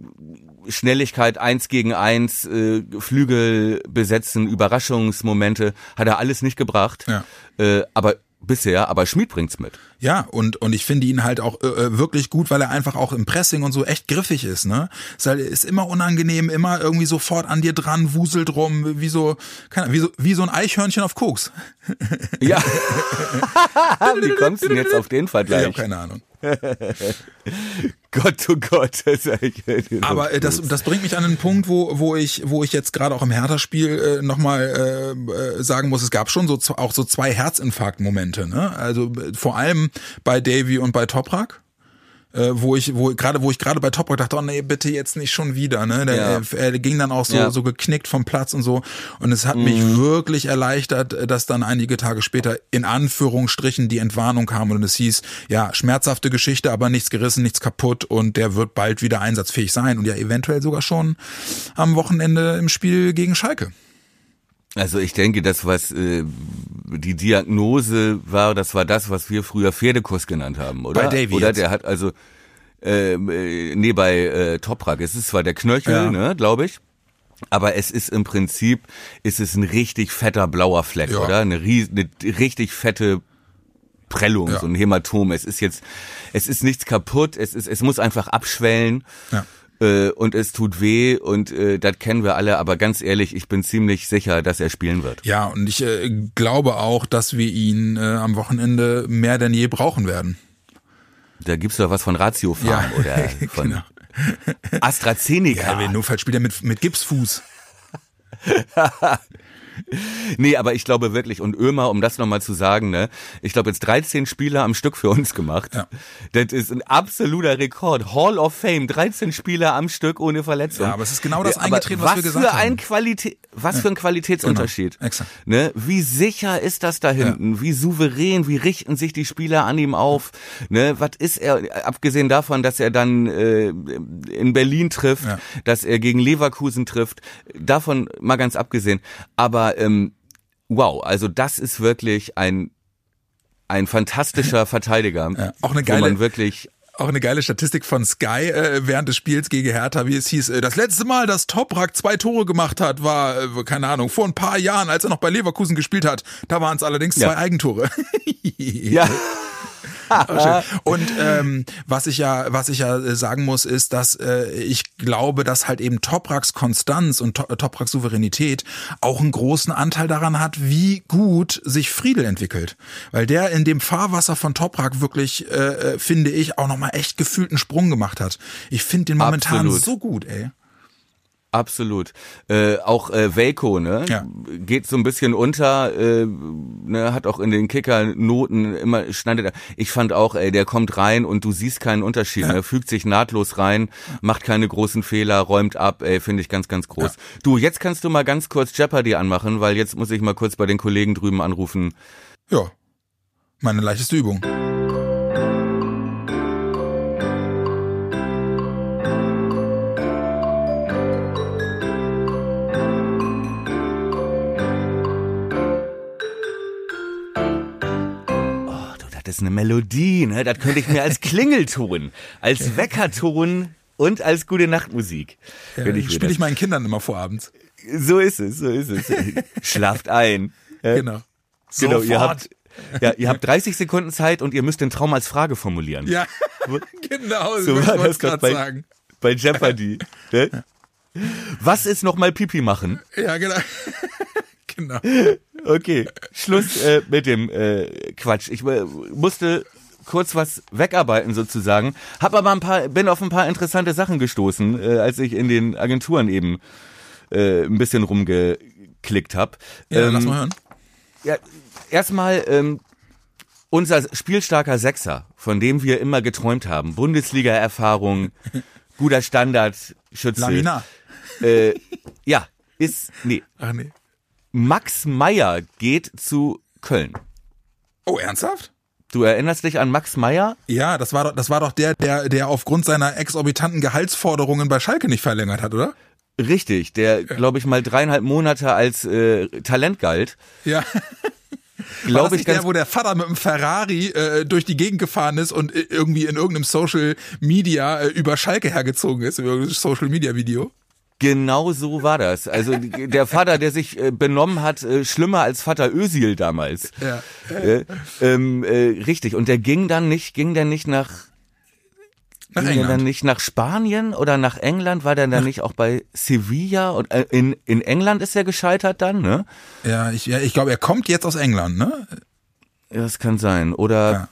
Schnelligkeit eins gegen eins, äh, Flügel besetzen, Überraschungsmomente, hat er alles nicht gebracht. Ja. Äh, aber bisher, aber Schmid bringt's mit. Ja, und, und ich finde ihn halt auch äh, äh, wirklich gut, weil er einfach auch im Pressing und so echt griffig ist, ne? Ist, halt, ist immer unangenehm, immer irgendwie sofort an dir dran, wuselt rum, wie so, keine, wie so, wie so ein Eichhörnchen auf Koks. Ja. wie kommst du denn jetzt auf den Vergleich? Ich habe keine Ahnung. Gott, oh Gott. Das ist Aber äh, das, das bringt mich an einen Punkt, wo, wo ich, wo ich jetzt gerade auch im Hertha-Spiel äh, nochmal äh, äh, sagen muss, es gab schon so auch so zwei Herzinfarkt-Momente. Ne? Also äh, vor allem bei Davy und bei Toprak äh, wo ich, wo gerade, wo ich gerade bei Toprak dachte, oh nee, bitte jetzt nicht schon wieder, ne? Der, ja. er, er ging dann auch so, ja. so geknickt vom Platz und so. Und es hat mhm. mich wirklich erleichtert, dass dann einige Tage später in Anführungsstrichen die Entwarnung kam und es hieß, ja, schmerzhafte Geschichte, aber nichts gerissen, nichts kaputt und der wird bald wieder einsatzfähig sein und ja eventuell sogar schon am Wochenende im Spiel gegen Schalke. Also ich denke, das, was äh, die Diagnose war, das war das, was wir früher Pferdekurs genannt haben, oder? Bei Davy Oder der hat also, ähm, äh, nee, bei äh, Toprak. Es ist zwar der Knöchel, ja. ne, glaube ich. Aber es ist im Prinzip, ist es ein richtig fetter blauer Fleck, ja. oder? Eine, ries eine richtig fette Prellung, ja. so ein Hämatom. Es ist jetzt, es ist nichts kaputt, es ist, es muss einfach abschwellen. Ja äh, und es tut weh und äh, das kennen wir alle, aber ganz ehrlich, ich bin ziemlich sicher, dass er spielen wird. Ja, und ich äh, glaube auch, dass wir ihn äh, am Wochenende mehr denn je brauchen werden. Da gibt's doch was von Ratio Farm ja, oder von genau. AstraZeneca. Ja, wenn Notfall spielt er mit, mit Gipsfuß. nee, aber ich glaube wirklich, und Ömer, um das nochmal zu sagen, ne, ich glaube jetzt 13 Spieler am Stück für uns gemacht. Ja. Das ist ein absoluter Rekord. Hall of Fame, 13 Spieler am Stück ohne Verletzung. Ja, aber es ist genau das eingetreten, was, was wir gesagt für haben. Ein Qualität, was ja. für ein Qualitätsunterschied. Genau. Exakt. Ne? Wie sicher ist das da hinten? Ja. Wie souverän? Wie richten sich die Spieler an ihm auf? Ne? Was ist er, abgesehen davon, dass er dann äh, in Berlin trifft, dass er gegen Leverkusen trifft, davon mal ganz abgesehen. Aber ähm, wow, also das ist wirklich ein ein fantastischer Verteidiger, ja, auch eine geile, wo man wirklich auch eine geile Statistik von Sky äh, während des Spiels gegen Hertha, wie es hieß. Äh, das letzte Mal, dass Toprak zwei Tore gemacht hat, war, äh, keine Ahnung, vor ein paar Jahren, als er noch bei Leverkusen gespielt hat. Da waren es allerdings ja. zwei Eigentore. ja. und ähm, was ich ja, was ich ja äh, sagen muss, ist, dass äh, ich glaube, dass halt eben Topraks Konstanz und Topraks Souveränität auch einen großen Anteil daran hat, wie gut sich Friedel entwickelt, weil der in dem Fahrwasser von Toprak wirklich, äh, äh finde ich, auch nochmal echt gefühlten Sprung gemacht hat. Ich finde den momentan Absolut. so gut, ey. Absolut. Äh, auch äh, Velko, ne? Ja. Geht so ein bisschen unter, äh, ne, hat auch in den Kicker-Noten immer schneidet er. Ich fand auch, ey, der kommt rein und du siehst keinen Unterschied, ja. ne? Fügt sich nahtlos rein, macht keine großen Fehler, räumt ab, ey, finde ich ganz, ganz groß. Ja. Du, jetzt kannst du mal ganz kurz Jeopardy anmachen, weil jetzt muss ich mal kurz bei den Kollegen drüben anrufen. Ja. Meine leichteste Übung. Ist eine Melodie, ne? Das könnte ich mir als Klingelton, als Weckerton und als gute Nachtmusik. Ja, Spiele ich meinen Kindern immer vorabends. So ist es, so ist es. Schlaft ein. Genau. Genau, ihr habt ja, ihr habt 30 Sekunden Zeit und ihr müsst den Traum als Frage formulieren. Ja, genau, so war das gerade bei, sagen. Bei Jeopardy. Ne? Was ist nochmal Pipi machen? Ja, genau. genau. Okay, Schluss äh, mit dem äh, Quatsch. Ich äh, musste kurz was wegarbeiten sozusagen, hab aber ein paar, bin auf ein paar interessante Sachen gestoßen, äh, als ich in den Agenturen eben äh, ein bisschen rumgeklickt habe. Ja, ähm, lass mal hören. Ja, erstmal ähm, unser spielstarker Sechser, von dem wir immer geträumt haben, Bundesliga-Erfahrung, guter Standard, Schütze. Lamina. Äh, ja, ist nee. Ach nee. Max Meyer geht zu Köln. Oh, ernsthaft? Du erinnerst dich an Max Meyer? Ja, das war doch, das war doch der, der, der aufgrund seiner exorbitanten Gehaltsforderungen bei Schalke nicht verlängert hat, oder? Richtig, der, glaube ich, mal dreieinhalb Monate als äh, Talent galt. Ja. Glaube ich ganz der, wo der Vater mit dem Ferrari äh, durch die Gegend gefahren ist und äh, irgendwie in irgendeinem Social Media äh, über Schalke hergezogen ist, über Social Media Video? Genau so war das. Also der Vater, der sich äh, benommen hat, äh, schlimmer als Vater Ösil damals. Ja. Äh, ähm, äh, richtig. Und der ging dann nicht, ging der nicht nach nach ging England. dann nicht nach Spanien oder nach England? War der dann nicht auch bei Sevilla? Und in, in England ist er gescheitert dann, ne? Ja, ich, ja, ich glaube, er kommt jetzt aus England, ne? Ja, das kann sein. Oder ja.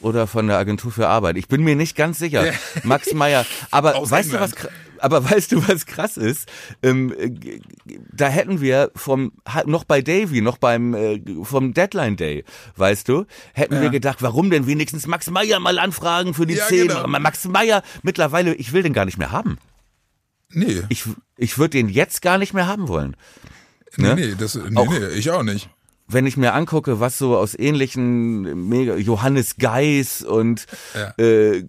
oder von der Agentur für Arbeit. Ich bin mir nicht ganz sicher. Max Meyer. Aber weißt du was? Aber weißt du, was krass ist? Ähm, da hätten wir vom noch bei Davy, noch beim äh, vom Deadline Day, weißt du, hätten ja. wir gedacht, warum denn wenigstens Max Meyer mal anfragen für die ja, 10. Genau. Max Meyer mittlerweile, ich will den gar nicht mehr haben. Nee. Ich ich würde den jetzt gar nicht mehr haben wollen. Ne? Nee, nee, das, nee, auch, nee, ich auch nicht wenn ich mir angucke, was so aus ähnlichen mega Johannes Geis und ja. äh,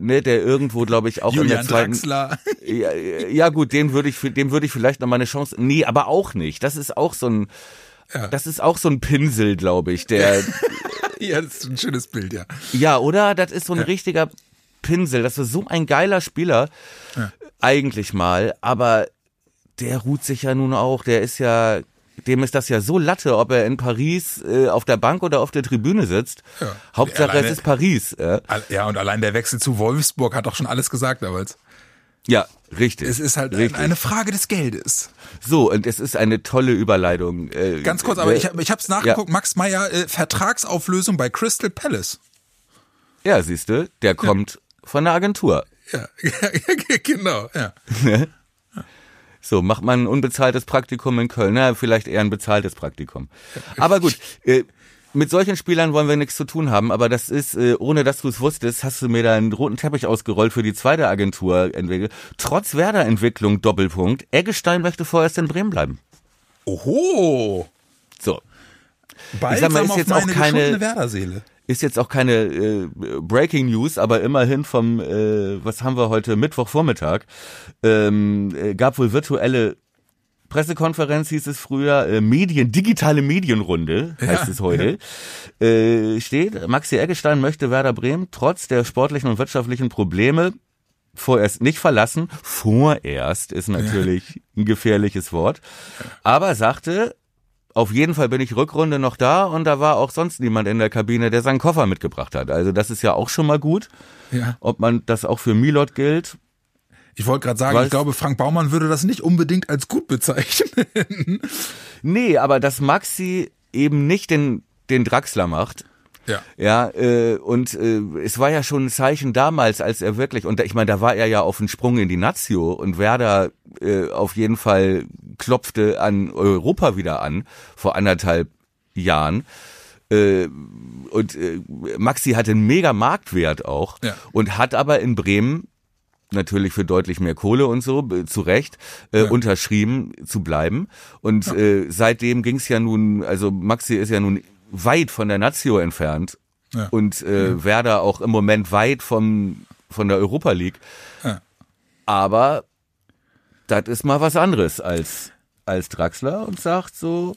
ne, der irgendwo, glaube ich, auch Julian in der zweiten. Draxler. Ja, ja gut, den würde ich, dem würde ich vielleicht noch mal eine Chance. Nee, aber auch nicht. Das ist auch so ein, ja. das ist auch so ein Pinsel, glaube ich, der. ja, das ist ein schönes Bild, ja. Ja, oder? Das ist so ein richtiger Pinsel. Das ist so ein geiler Spieler, eigentlich mal. Aber der ruht sich ja nun auch. Der ist ja dem ist das ja so Latte, ob er in Paris äh, auf der Bank oder auf der Tribüne sitzt. Ja. Hauptsache alleine, es ist Paris. Äh. Ja, und allein der Wechsel zu Wolfsburg hat doch schon alles gesagt damals. Ja, richtig. Es ist halt richtig. eine Frage des Geldes. So, und es ist eine tolle Überleitung. Äh, Ganz kurz, aber äh, ich, ich habe es nachgeguckt, ja. Max Meyer, äh, Vertragsauflösung bei Crystal Palace. Ja, siehst du, der kommt von der Agentur. Ja, genau, ja. So, macht man ein unbezahltes Praktikum in Köln. Na, vielleicht eher ein bezahltes Praktikum. Aber gut, äh, mit solchen Spielern wollen wir nichts zu tun haben, aber das ist, äh, ohne dass du es wusstest, hast du mir da einen roten Teppich ausgerollt für die zweite Agentur entwickelt. Trotz Werder-Entwicklung, Doppelpunkt, Eggestein möchte vorerst in Bremen bleiben. Oho! So. Bald ich sag mal, ist jetzt auch keine Werder-Seele ist jetzt auch keine äh, Breaking News, aber immerhin vom, äh, was haben wir heute, Mittwochvormittag, ähm, äh, gab wohl virtuelle Pressekonferenz hieß es früher, äh, Medien, digitale Medienrunde heißt ja, es heute, ja. äh, steht, Maxi Eggestein möchte Werder Bremen trotz der sportlichen und wirtschaftlichen Probleme vorerst nicht verlassen. Vorerst ist natürlich ein gefährliches Wort. Aber sagte, auf jeden Fall bin ich Rückrunde noch da und da war auch sonst niemand in der Kabine, der seinen Koffer mitgebracht hat. Also das ist ja auch schon mal gut. Ja. Ob man das auch für Milot gilt, ich wollte gerade sagen, Weiß, ich glaube, Frank Baumann würde das nicht unbedingt als gut bezeichnen. nee, aber dass Maxi eben nicht den, den Draxler macht. Ja. Ja, äh, und äh, es war ja schon ein Zeichen damals, als er wirklich, und ich meine, da war er ja auf den Sprung in die Nazio und Werder äh, auf jeden Fall klopfte an Europa wieder an, vor anderthalb Jahren. Äh, und äh, Maxi hatte einen mega Marktwert auch ja. und hat aber in Bremen natürlich für deutlich mehr Kohle und so, zu Recht, äh, ja. unterschrieben zu bleiben. Und ja. äh, seitdem ging es ja nun, also Maxi ist ja nun weit von der Nazio entfernt ja. und äh, Werder auch im Moment weit vom, von der Europa League. Aber das ist mal was anderes als, als Draxler und sagt so,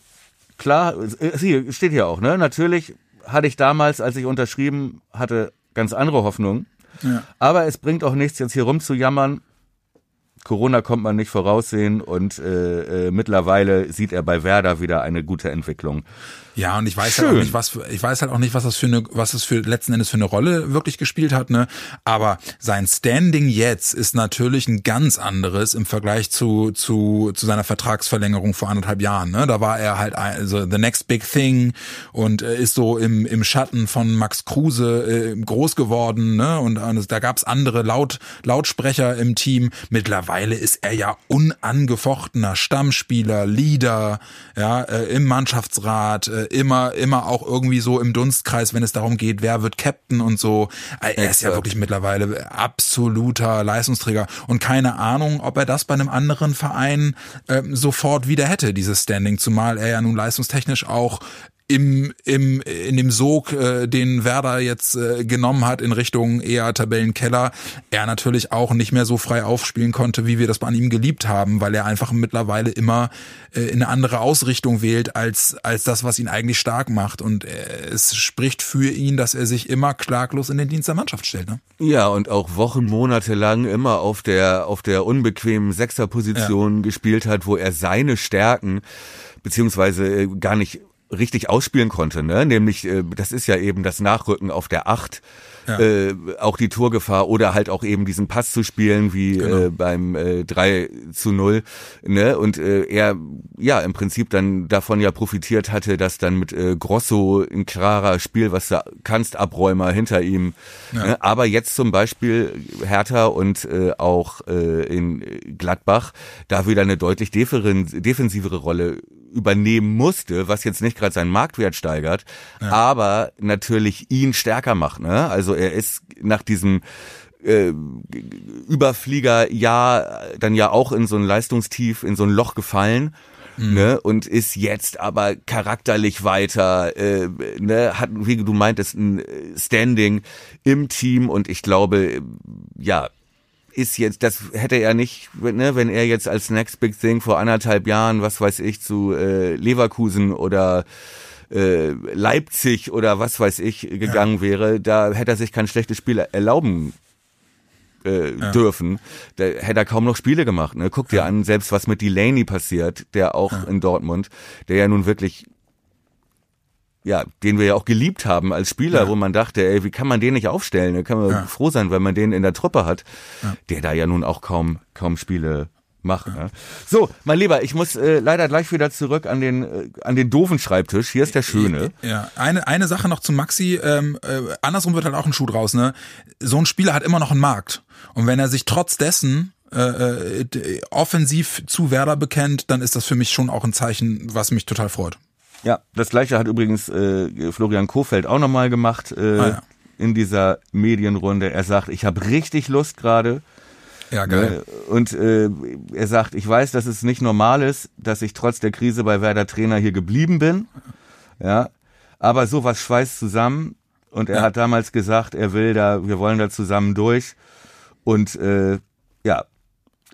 klar, äh, sie steht hier auch, ne? Natürlich hatte ich damals, als ich unterschrieben hatte, ganz andere Hoffnungen. Aber es bringt auch nichts, jetzt hier rumzujammern. Corona kommt man nicht voraussehen und äh, äh, mittlerweile sieht er bei Werder wieder eine gute Entwicklung. Ja, und ich weiß Schön. halt auch nicht, was für, ich weiß halt auch nicht, was das für eine, was es für letzten Endes für eine Rolle wirklich gespielt hat, ne? Aber sein Standing jetzt ist natürlich ein ganz anderes im Vergleich zu zu zu seiner Vertragsverlängerung vor anderthalb Jahren, ne? Da war er halt also the next big thing und äh, ist so im im Schatten von Max Kruse äh, groß geworden, ne? Und, und da gab's andere Laut Lautsprecher im Team. Mittlerweile ist er ja unangefochtener Stammspieler, Leader, ja, äh, im Mannschaftsrat. Äh, immer, immer auch irgendwie so im Dunstkreis, wenn es darum geht, wer wird Captain und so. Er ist ja wirklich mittlerweile absoluter Leistungsträger. Und keine Ahnung, ob er das bei einem anderen Verein äh, sofort wieder hätte, dieses Standing, zumal er ja nun leistungstechnisch auch im, im, in dem Sog, äh, den Werder jetzt äh, genommen hat in Richtung eher Tabellenkeller, er natürlich auch nicht mehr so frei aufspielen konnte, wie wir das an ihm geliebt haben, weil er einfach mittlerweile immer äh, in eine andere Ausrichtung wählt als, als das, was ihn eigentlich stark macht. Und äh, es spricht für ihn, dass er sich immer klaglos in den Dienst der Mannschaft stellt. Ne? Ja, und auch Wochen, Monate lang immer auf der, auf der unbequemen Sechserposition ja. gespielt hat, wo er seine Stärken beziehungsweise äh, gar nicht richtig ausspielen konnte, ne? Nämlich, äh, das ist ja eben das Nachrücken auf der Acht, ja. äh, auch die Torgefahr oder halt auch eben diesen Pass zu spielen wie genau. äh, beim äh, 3 zu 0, ne? Und äh, er ja im Prinzip dann davon ja profitiert hatte, dass dann mit äh, Grosso ein klarer Spiel, was du kannst, Abräumer hinter ihm. Ja. Ne? Aber jetzt zum Beispiel Hertha und äh, auch äh, in Gladbach da wieder eine deutlich defensivere Rolle übernehmen musste, was jetzt nicht gerade seinen Marktwert steigert, ja. aber natürlich ihn stärker macht. Ne? Also er ist nach diesem äh, Überflieger ja dann ja auch in so ein Leistungstief, in so ein Loch gefallen. Mhm. Ne, und ist jetzt aber charakterlich weiter, äh, ne, hat, wie du meintest, ein Standing im Team und ich glaube, ja, ist jetzt, das hätte er nicht, ne, wenn er jetzt als Next Big Thing vor anderthalb Jahren, was weiß ich, zu äh, Leverkusen oder äh, Leipzig oder was weiß ich gegangen ja. wäre, da hätte er sich kein schlechtes Spiel erlauben äh, ja. dürfen. Da hätte er kaum noch Spiele gemacht. Ne? Guck dir ja. an, selbst was mit Delaney passiert, der auch in Dortmund, der ja nun wirklich ja, den wir ja auch geliebt haben als Spieler, ja. wo man dachte, ey, wie kann man den nicht aufstellen? Da kann man ja. froh sein, wenn man den in der Truppe hat, ja. der da ja nun auch kaum, kaum Spiele macht. Ne? So, mein Lieber, ich muss äh, leider gleich wieder zurück an den äh, an den doofen Schreibtisch. Hier ist der schöne. Ja, eine eine Sache noch zu Maxi. Ähm, äh, andersrum wird halt auch ein Schuh draus. Ne, so ein Spieler hat immer noch einen Markt. Und wenn er sich trotz dessen äh, äh offensiv zu Werder bekennt, dann ist das für mich schon auch ein Zeichen, was mich total freut. Ja, das gleiche hat übrigens äh, Florian Kofeld auch nochmal gemacht äh, ah, ja. in dieser Medienrunde. Er sagt, ich habe richtig Lust gerade. Ja, geil. Äh, und äh, er sagt, ich weiß, dass es nicht normal ist, dass ich trotz der Krise bei Werder Trainer hier geblieben bin. Ja, aber sowas schweißt zusammen. Und er ja. hat damals gesagt, er will da, wir wollen da zusammen durch. Und äh, ja,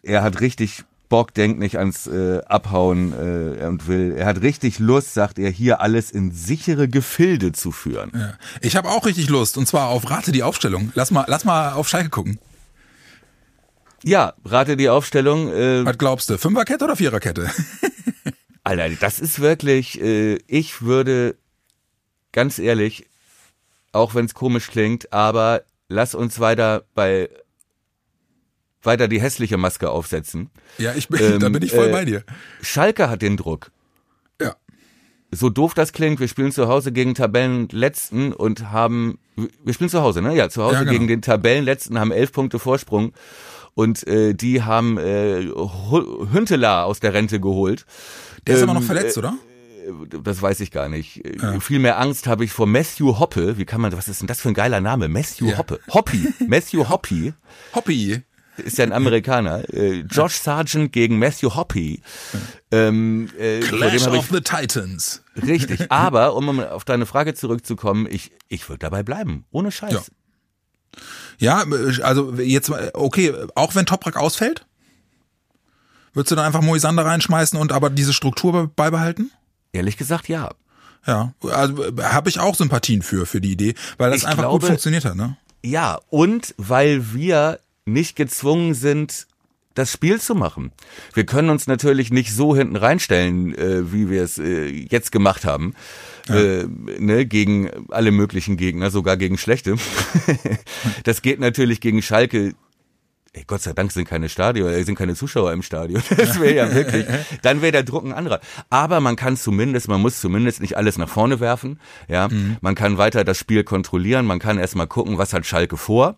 er hat richtig Bock, denkt nicht ans äh, Abhauen äh, und will. Er hat richtig Lust, sagt er, hier alles in sichere Gefilde zu führen. Ja. Ich habe auch richtig Lust und zwar auf Rate die Aufstellung. Lass mal, lass mal auf Schalke gucken. Ja, rate die Aufstellung. Äh, Was glaubst du? Fünferkette oder Viererkette? Alter, das ist wirklich. Äh, ich würde ganz ehrlich, auch wenn es komisch klingt, aber lass uns weiter bei weiter die hässliche Maske aufsetzen. Ja, ich bin, ähm, da bin ich voll äh, bei dir. Schalke hat den Druck. Ja. So doof das klingt, wir spielen zu Hause gegen Tabellenletzten und haben, wir spielen zu Hause, ne? Ja, zu Hause ja, genau. gegen den Tabellenletzten, haben elf Punkte Vorsprung und äh, die haben äh, Hünteler aus der Rente geholt. Der ist ähm, aber noch ähm, verletzt, äh, oder? das weiß ich gar nicht. Ja. Viel mehr Angst habe ich vor Matthew Hoppe. Wie kann man, was ist denn das für ein geiler Name? Matthew ja. Hoppe. Hoppy. Matthew Hoppy. Hoppy. Ist ja ein Amerikaner. Äh, Josh Sargent gegen Matthew Hoppy. Ähm, äh, Clash of the Titans. Richtig. Aber, um auf deine Frage zurückzukommen, ich, ich würde dabei bleiben. Ohne Scheiß. Ja. ja, also jetzt, okay, auch wenn Toprak ausfällt? Würdest du dann einfach Moisander reinschmeißen und aber diese Struktur beibehalten? Ehrlich gesagt, ja. Ja, also habe ich auch Sympathien für, für die Idee, weil das ich einfach glaube, gut funktioniert hat, ne? Ja, und weil wir nicht gezwungen sind, das Spiel zu machen. Wir können uns natürlich nicht so hinten reinstellen, äh, wie wir es äh, jetzt gemacht haben, ja. äh, ne, gegen alle möglichen Gegner, sogar gegen schlechte. das geht natürlich gegen Schalke Ey, Gott sei Dank sind keine Stadion, äh, sind keine Zuschauer im Stadion. Das wäre ja wirklich, dann wäre der Druck ein anderer. Aber man kann zumindest, man muss zumindest nicht alles nach vorne werfen. Ja, mhm. man kann weiter das Spiel kontrollieren. Man kann erstmal gucken, was hat Schalke vor.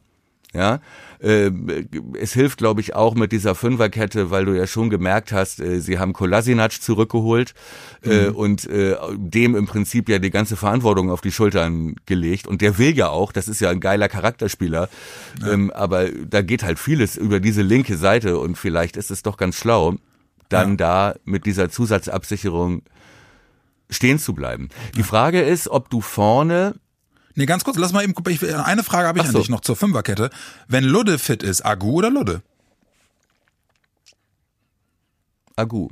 Ja, es hilft, glaube ich, auch mit dieser Fünferkette, weil du ja schon gemerkt hast, äh, sie haben Kolasinac zurückgeholt äh, mhm. und äh, dem im Prinzip ja die ganze Verantwortung auf die Schultern gelegt. Und der will ja auch, das ist ja ein geiler Charakterspieler, ja. ähm, aber da geht halt vieles über diese linke Seite und vielleicht ist es doch ganz schlau, dann ja. da mit dieser Zusatzabsicherung stehen zu bleiben. Die Frage ist, ob du vorne Nee, ganz kurz, lass mal eben, ich, eine Frage habe ich so. an dich noch zur Fünferkette. Wenn Ludde fit ist, Agu oder Ludde? Agu.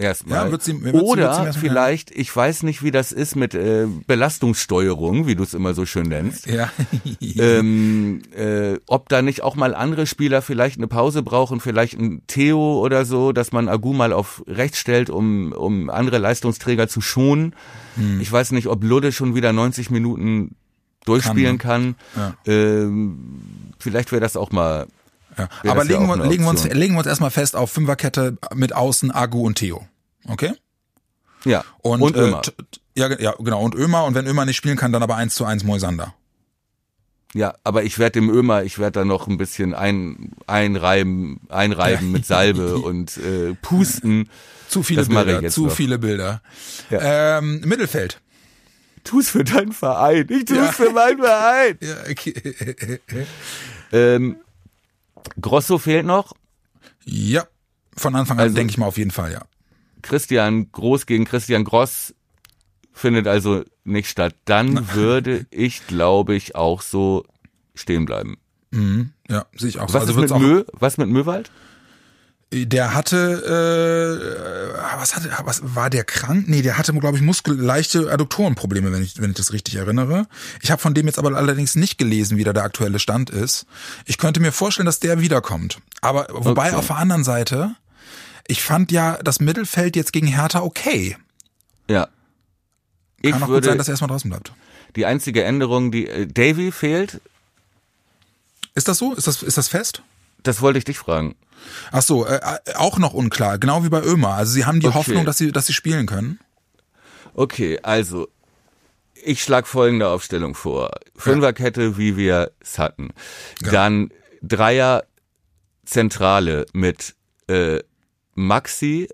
Erstmal. Ja, wird's ihm, wird's, Oder wird's vielleicht, ich weiß nicht, wie das ist mit äh, Belastungssteuerung, wie du es immer so schön nennst. Ja. ähm, äh, ob da nicht auch mal andere Spieler vielleicht eine Pause brauchen, vielleicht ein Theo oder so, dass man Agu mal auf rechts stellt, um, um andere Leistungsträger zu schonen. Hm. Ich weiß nicht, ob Ludde schon wieder 90 Minuten durchspielen kann. kann. Ja. Ähm, vielleicht wäre das auch mal. Ja. Aber legen, wir, legen, wir uns, legen wir uns erstmal fest auf Fünferkette mit Außen Agu und Theo. Okay? Ja. Und, und Ömer. Äh, ja, ja, genau. Und Ömer. Und wenn Ömer nicht spielen kann, dann aber eins zu eins Moisander. Ja, aber ich werde dem Ömer, ich werde da noch ein bisschen ein, einreiben, einreiben mit Salbe und äh, pusten. Zu viele das Bilder, zu noch. viele Bilder. Ja. Ähm, Mittelfeld. Tu's für deinen Verein. Ich tu's ja. für meinen Verein. Ja, okay. ähm, Grosso fehlt noch. Ja, von Anfang an also, denke ich mal auf jeden Fall, ja. Christian Groß gegen Christian Gross findet also nicht statt. Dann würde ich, glaube ich, auch so stehen bleiben. Mhm, ja, sehe ich auch. Was also ist mit Mö? Was mit Möwald? Der hatte, äh, was hatte, was war der krank? Nee, der hatte, glaube ich, Muskel, leichte Adduktorenprobleme, wenn ich, wenn ich das richtig erinnere. Ich habe von dem jetzt aber allerdings nicht gelesen, wie da der aktuelle Stand ist. Ich könnte mir vorstellen, dass der wiederkommt. Aber wobei okay. auf der anderen Seite, ich fand ja das Mittelfeld jetzt gegen Hertha okay. Ja. Ich Kann auch gut sein, dass er erstmal draußen bleibt. Die einzige Änderung, die äh, Davy fehlt. Ist das so? Ist das, ist das fest? Das wollte ich dich fragen. Ach so, äh, äh, auch noch unklar, genau wie bei Ömer. Also sie haben die okay. Hoffnung, dass sie, dass sie spielen können. Okay, also ich schlage folgende Aufstellung vor. Fünferkette, wie wir es hatten. Ja. Dann Dreier Zentrale mit äh, Maxi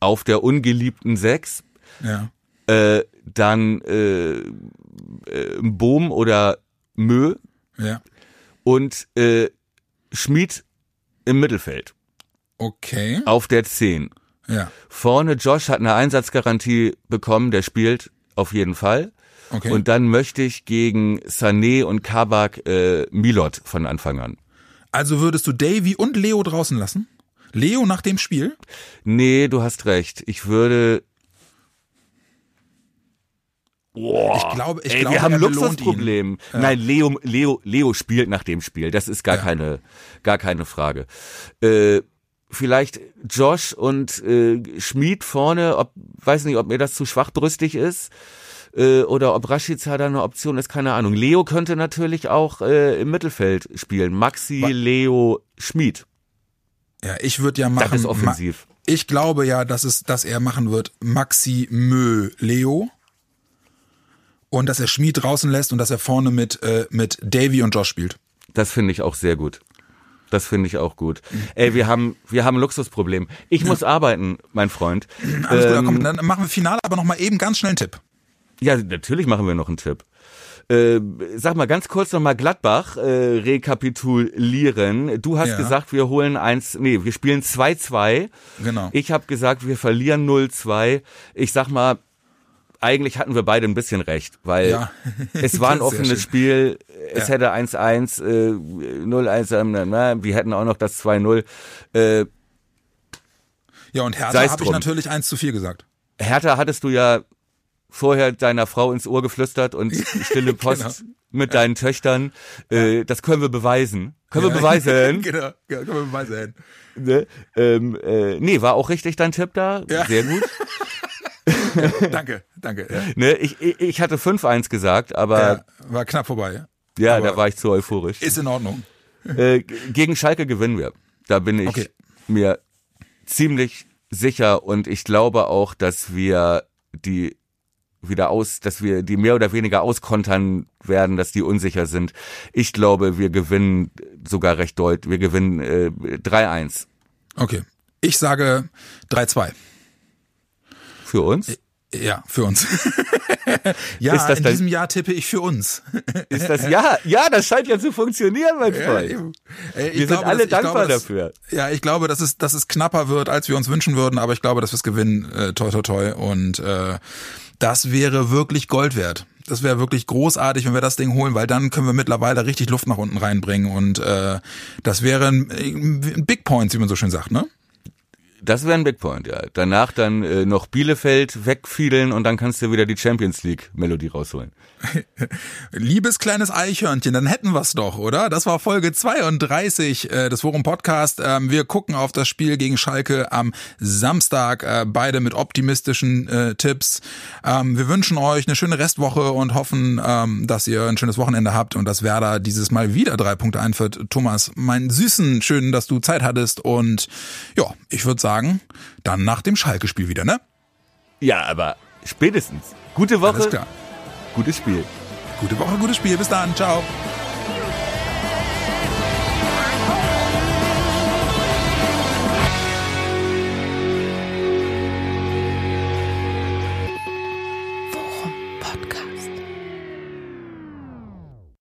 auf der ungeliebten Sechs. Ja. Äh, dann äh, äh, Bohm oder Mö. Ja. Und äh, Schmied im Mittelfeld. Okay. Auf der 10. Ja. Vorne Josh hat eine Einsatzgarantie bekommen, der spielt auf jeden Fall. Okay. Und dann möchte ich gegen Sané und Kabak äh, Milot von Anfang an. Also würdest du Davy und Leo draußen lassen? Leo nach dem Spiel? Nee, du hast recht. Ich würde. Boah, ich glaube, ich ey, glaube, wir haben Luxusproblem. Ja. Nein, Leo, Leo, Leo spielt nach dem Spiel. Das ist gar Ja. keine, gar keine Frage. Äh, vielleicht Josh und äh, Schmid vorne. Ob, weiß nicht, ob mir das zu schwachbrüstig ist. Äh, oder ob Rashica da eine Option ist, keine Ahnung. Leo könnte natürlich auch äh, im Mittelfeld spielen. Maxi, Wa- Leo, Schmid. Ja, ich würde ja machen. Das ist offensiv. Ma ich glaube ja, dass es, dass er machen wird Maxi Mö Leo. Und dass er Schmied draußen lässt und dass er vorne mit, äh, mit Davy und Josh spielt. Das finde ich auch sehr gut. Das finde ich auch gut. Ey, wir haben, wir haben ein Luxusproblem. Ich muss arbeiten, mein Freund. Alles gut, Ähm, komm, dann machen wir Finale, aber nochmal eben ganz schnell einen Tipp. Ja, natürlich machen wir noch einen Tipp. Äh, sag mal ganz kurz nochmal Gladbach äh, rekapitulieren. Du hast Ja. gesagt, wir holen eins, nee, wir spielen 2-2. Genau. Ich habe gesagt, wir verlieren 0-2. Ich sag mal, eigentlich hatten wir beide ein bisschen recht, weil Ja. es war ein offenes Spiel. Es Ja. hätte 1-1, äh, 0-1, ähm, na, na, wir hätten auch noch das 2-0. Äh, Ja, und Hertha habe ich natürlich 1 zu 4 gesagt. Hertha hattest du ja vorher deiner Frau ins Ohr geflüstert und stille Post Genau. mit deinen Töchtern. Äh, das können wir beweisen. Können wir beweisen. genau, ja, können wir beweisen. ne? ähm, äh, nee, war auch richtig dein Tipp da. Ja. Sehr gut. danke, danke. Ja. Ne? Ich, ich, hatte 5-1 gesagt, aber Ja, war knapp vorbei. ja, aber da war ich zu euphorisch. Ist in Ordnung. Äh, gegen Schalke gewinnen wir. Da bin ich Okay. mir ziemlich sicher und ich glaube auch, dass wir die wieder aus, dass wir die mehr oder weniger auskontern werden, dass die unsicher sind. Ich glaube, wir gewinnen sogar recht deutlich. Wir gewinnen äh, 3-1 Okay. Ich sage 3-2. Für uns. Ja, für uns. ja, Ist das in diesem Jahr tippe ich für uns. Ist das ja? Ja, das scheint ja zu funktionieren, mein Freund. ich wir sind glaube, alle dass- dankbar glaube, dass- dafür. Ja, ich glaube, dass es, dass es knapper wird, als wir uns wünschen würden, aber ich glaube, dass wir es gewinnen, äh, toi toi toi. Und äh, das wäre wirklich Gold wert. Das wäre wirklich großartig, wenn wir das Ding holen, weil dann können wir mittlerweile richtig Luft nach unten reinbringen. Und äh, das wäre ein, ein Big Point, wie man so schön sagt, ne? Das wäre ein Big Point, ja. Danach dann äh, noch Bielefeld wegfiedeln und dann kannst du wieder die Champions League Melodie rausholen. Liebes kleines Eichhörnchen, dann hätten wir's doch, oder? Das war Folge 32 äh, des Forum Podcast. Ähm, wir gucken auf das Spiel gegen Schalke am Samstag, äh, beide mit optimistischen äh, Tipps. Ähm, wir wünschen euch eine schöne Restwoche und hoffen, ähm, dass ihr ein schönes Wochenende habt und dass Werder dieses Mal wieder drei Punkte einführt. Thomas, mein Süßen, schön, dass du Zeit hattest und ja, ich würde sagen, dann nach dem Schalke-Spiel wieder, ne? Ja, aber spätestens. Gute Woche, Alles klar. gutes Spiel. Gute Woche, gutes Spiel. Bis dann. Ciao.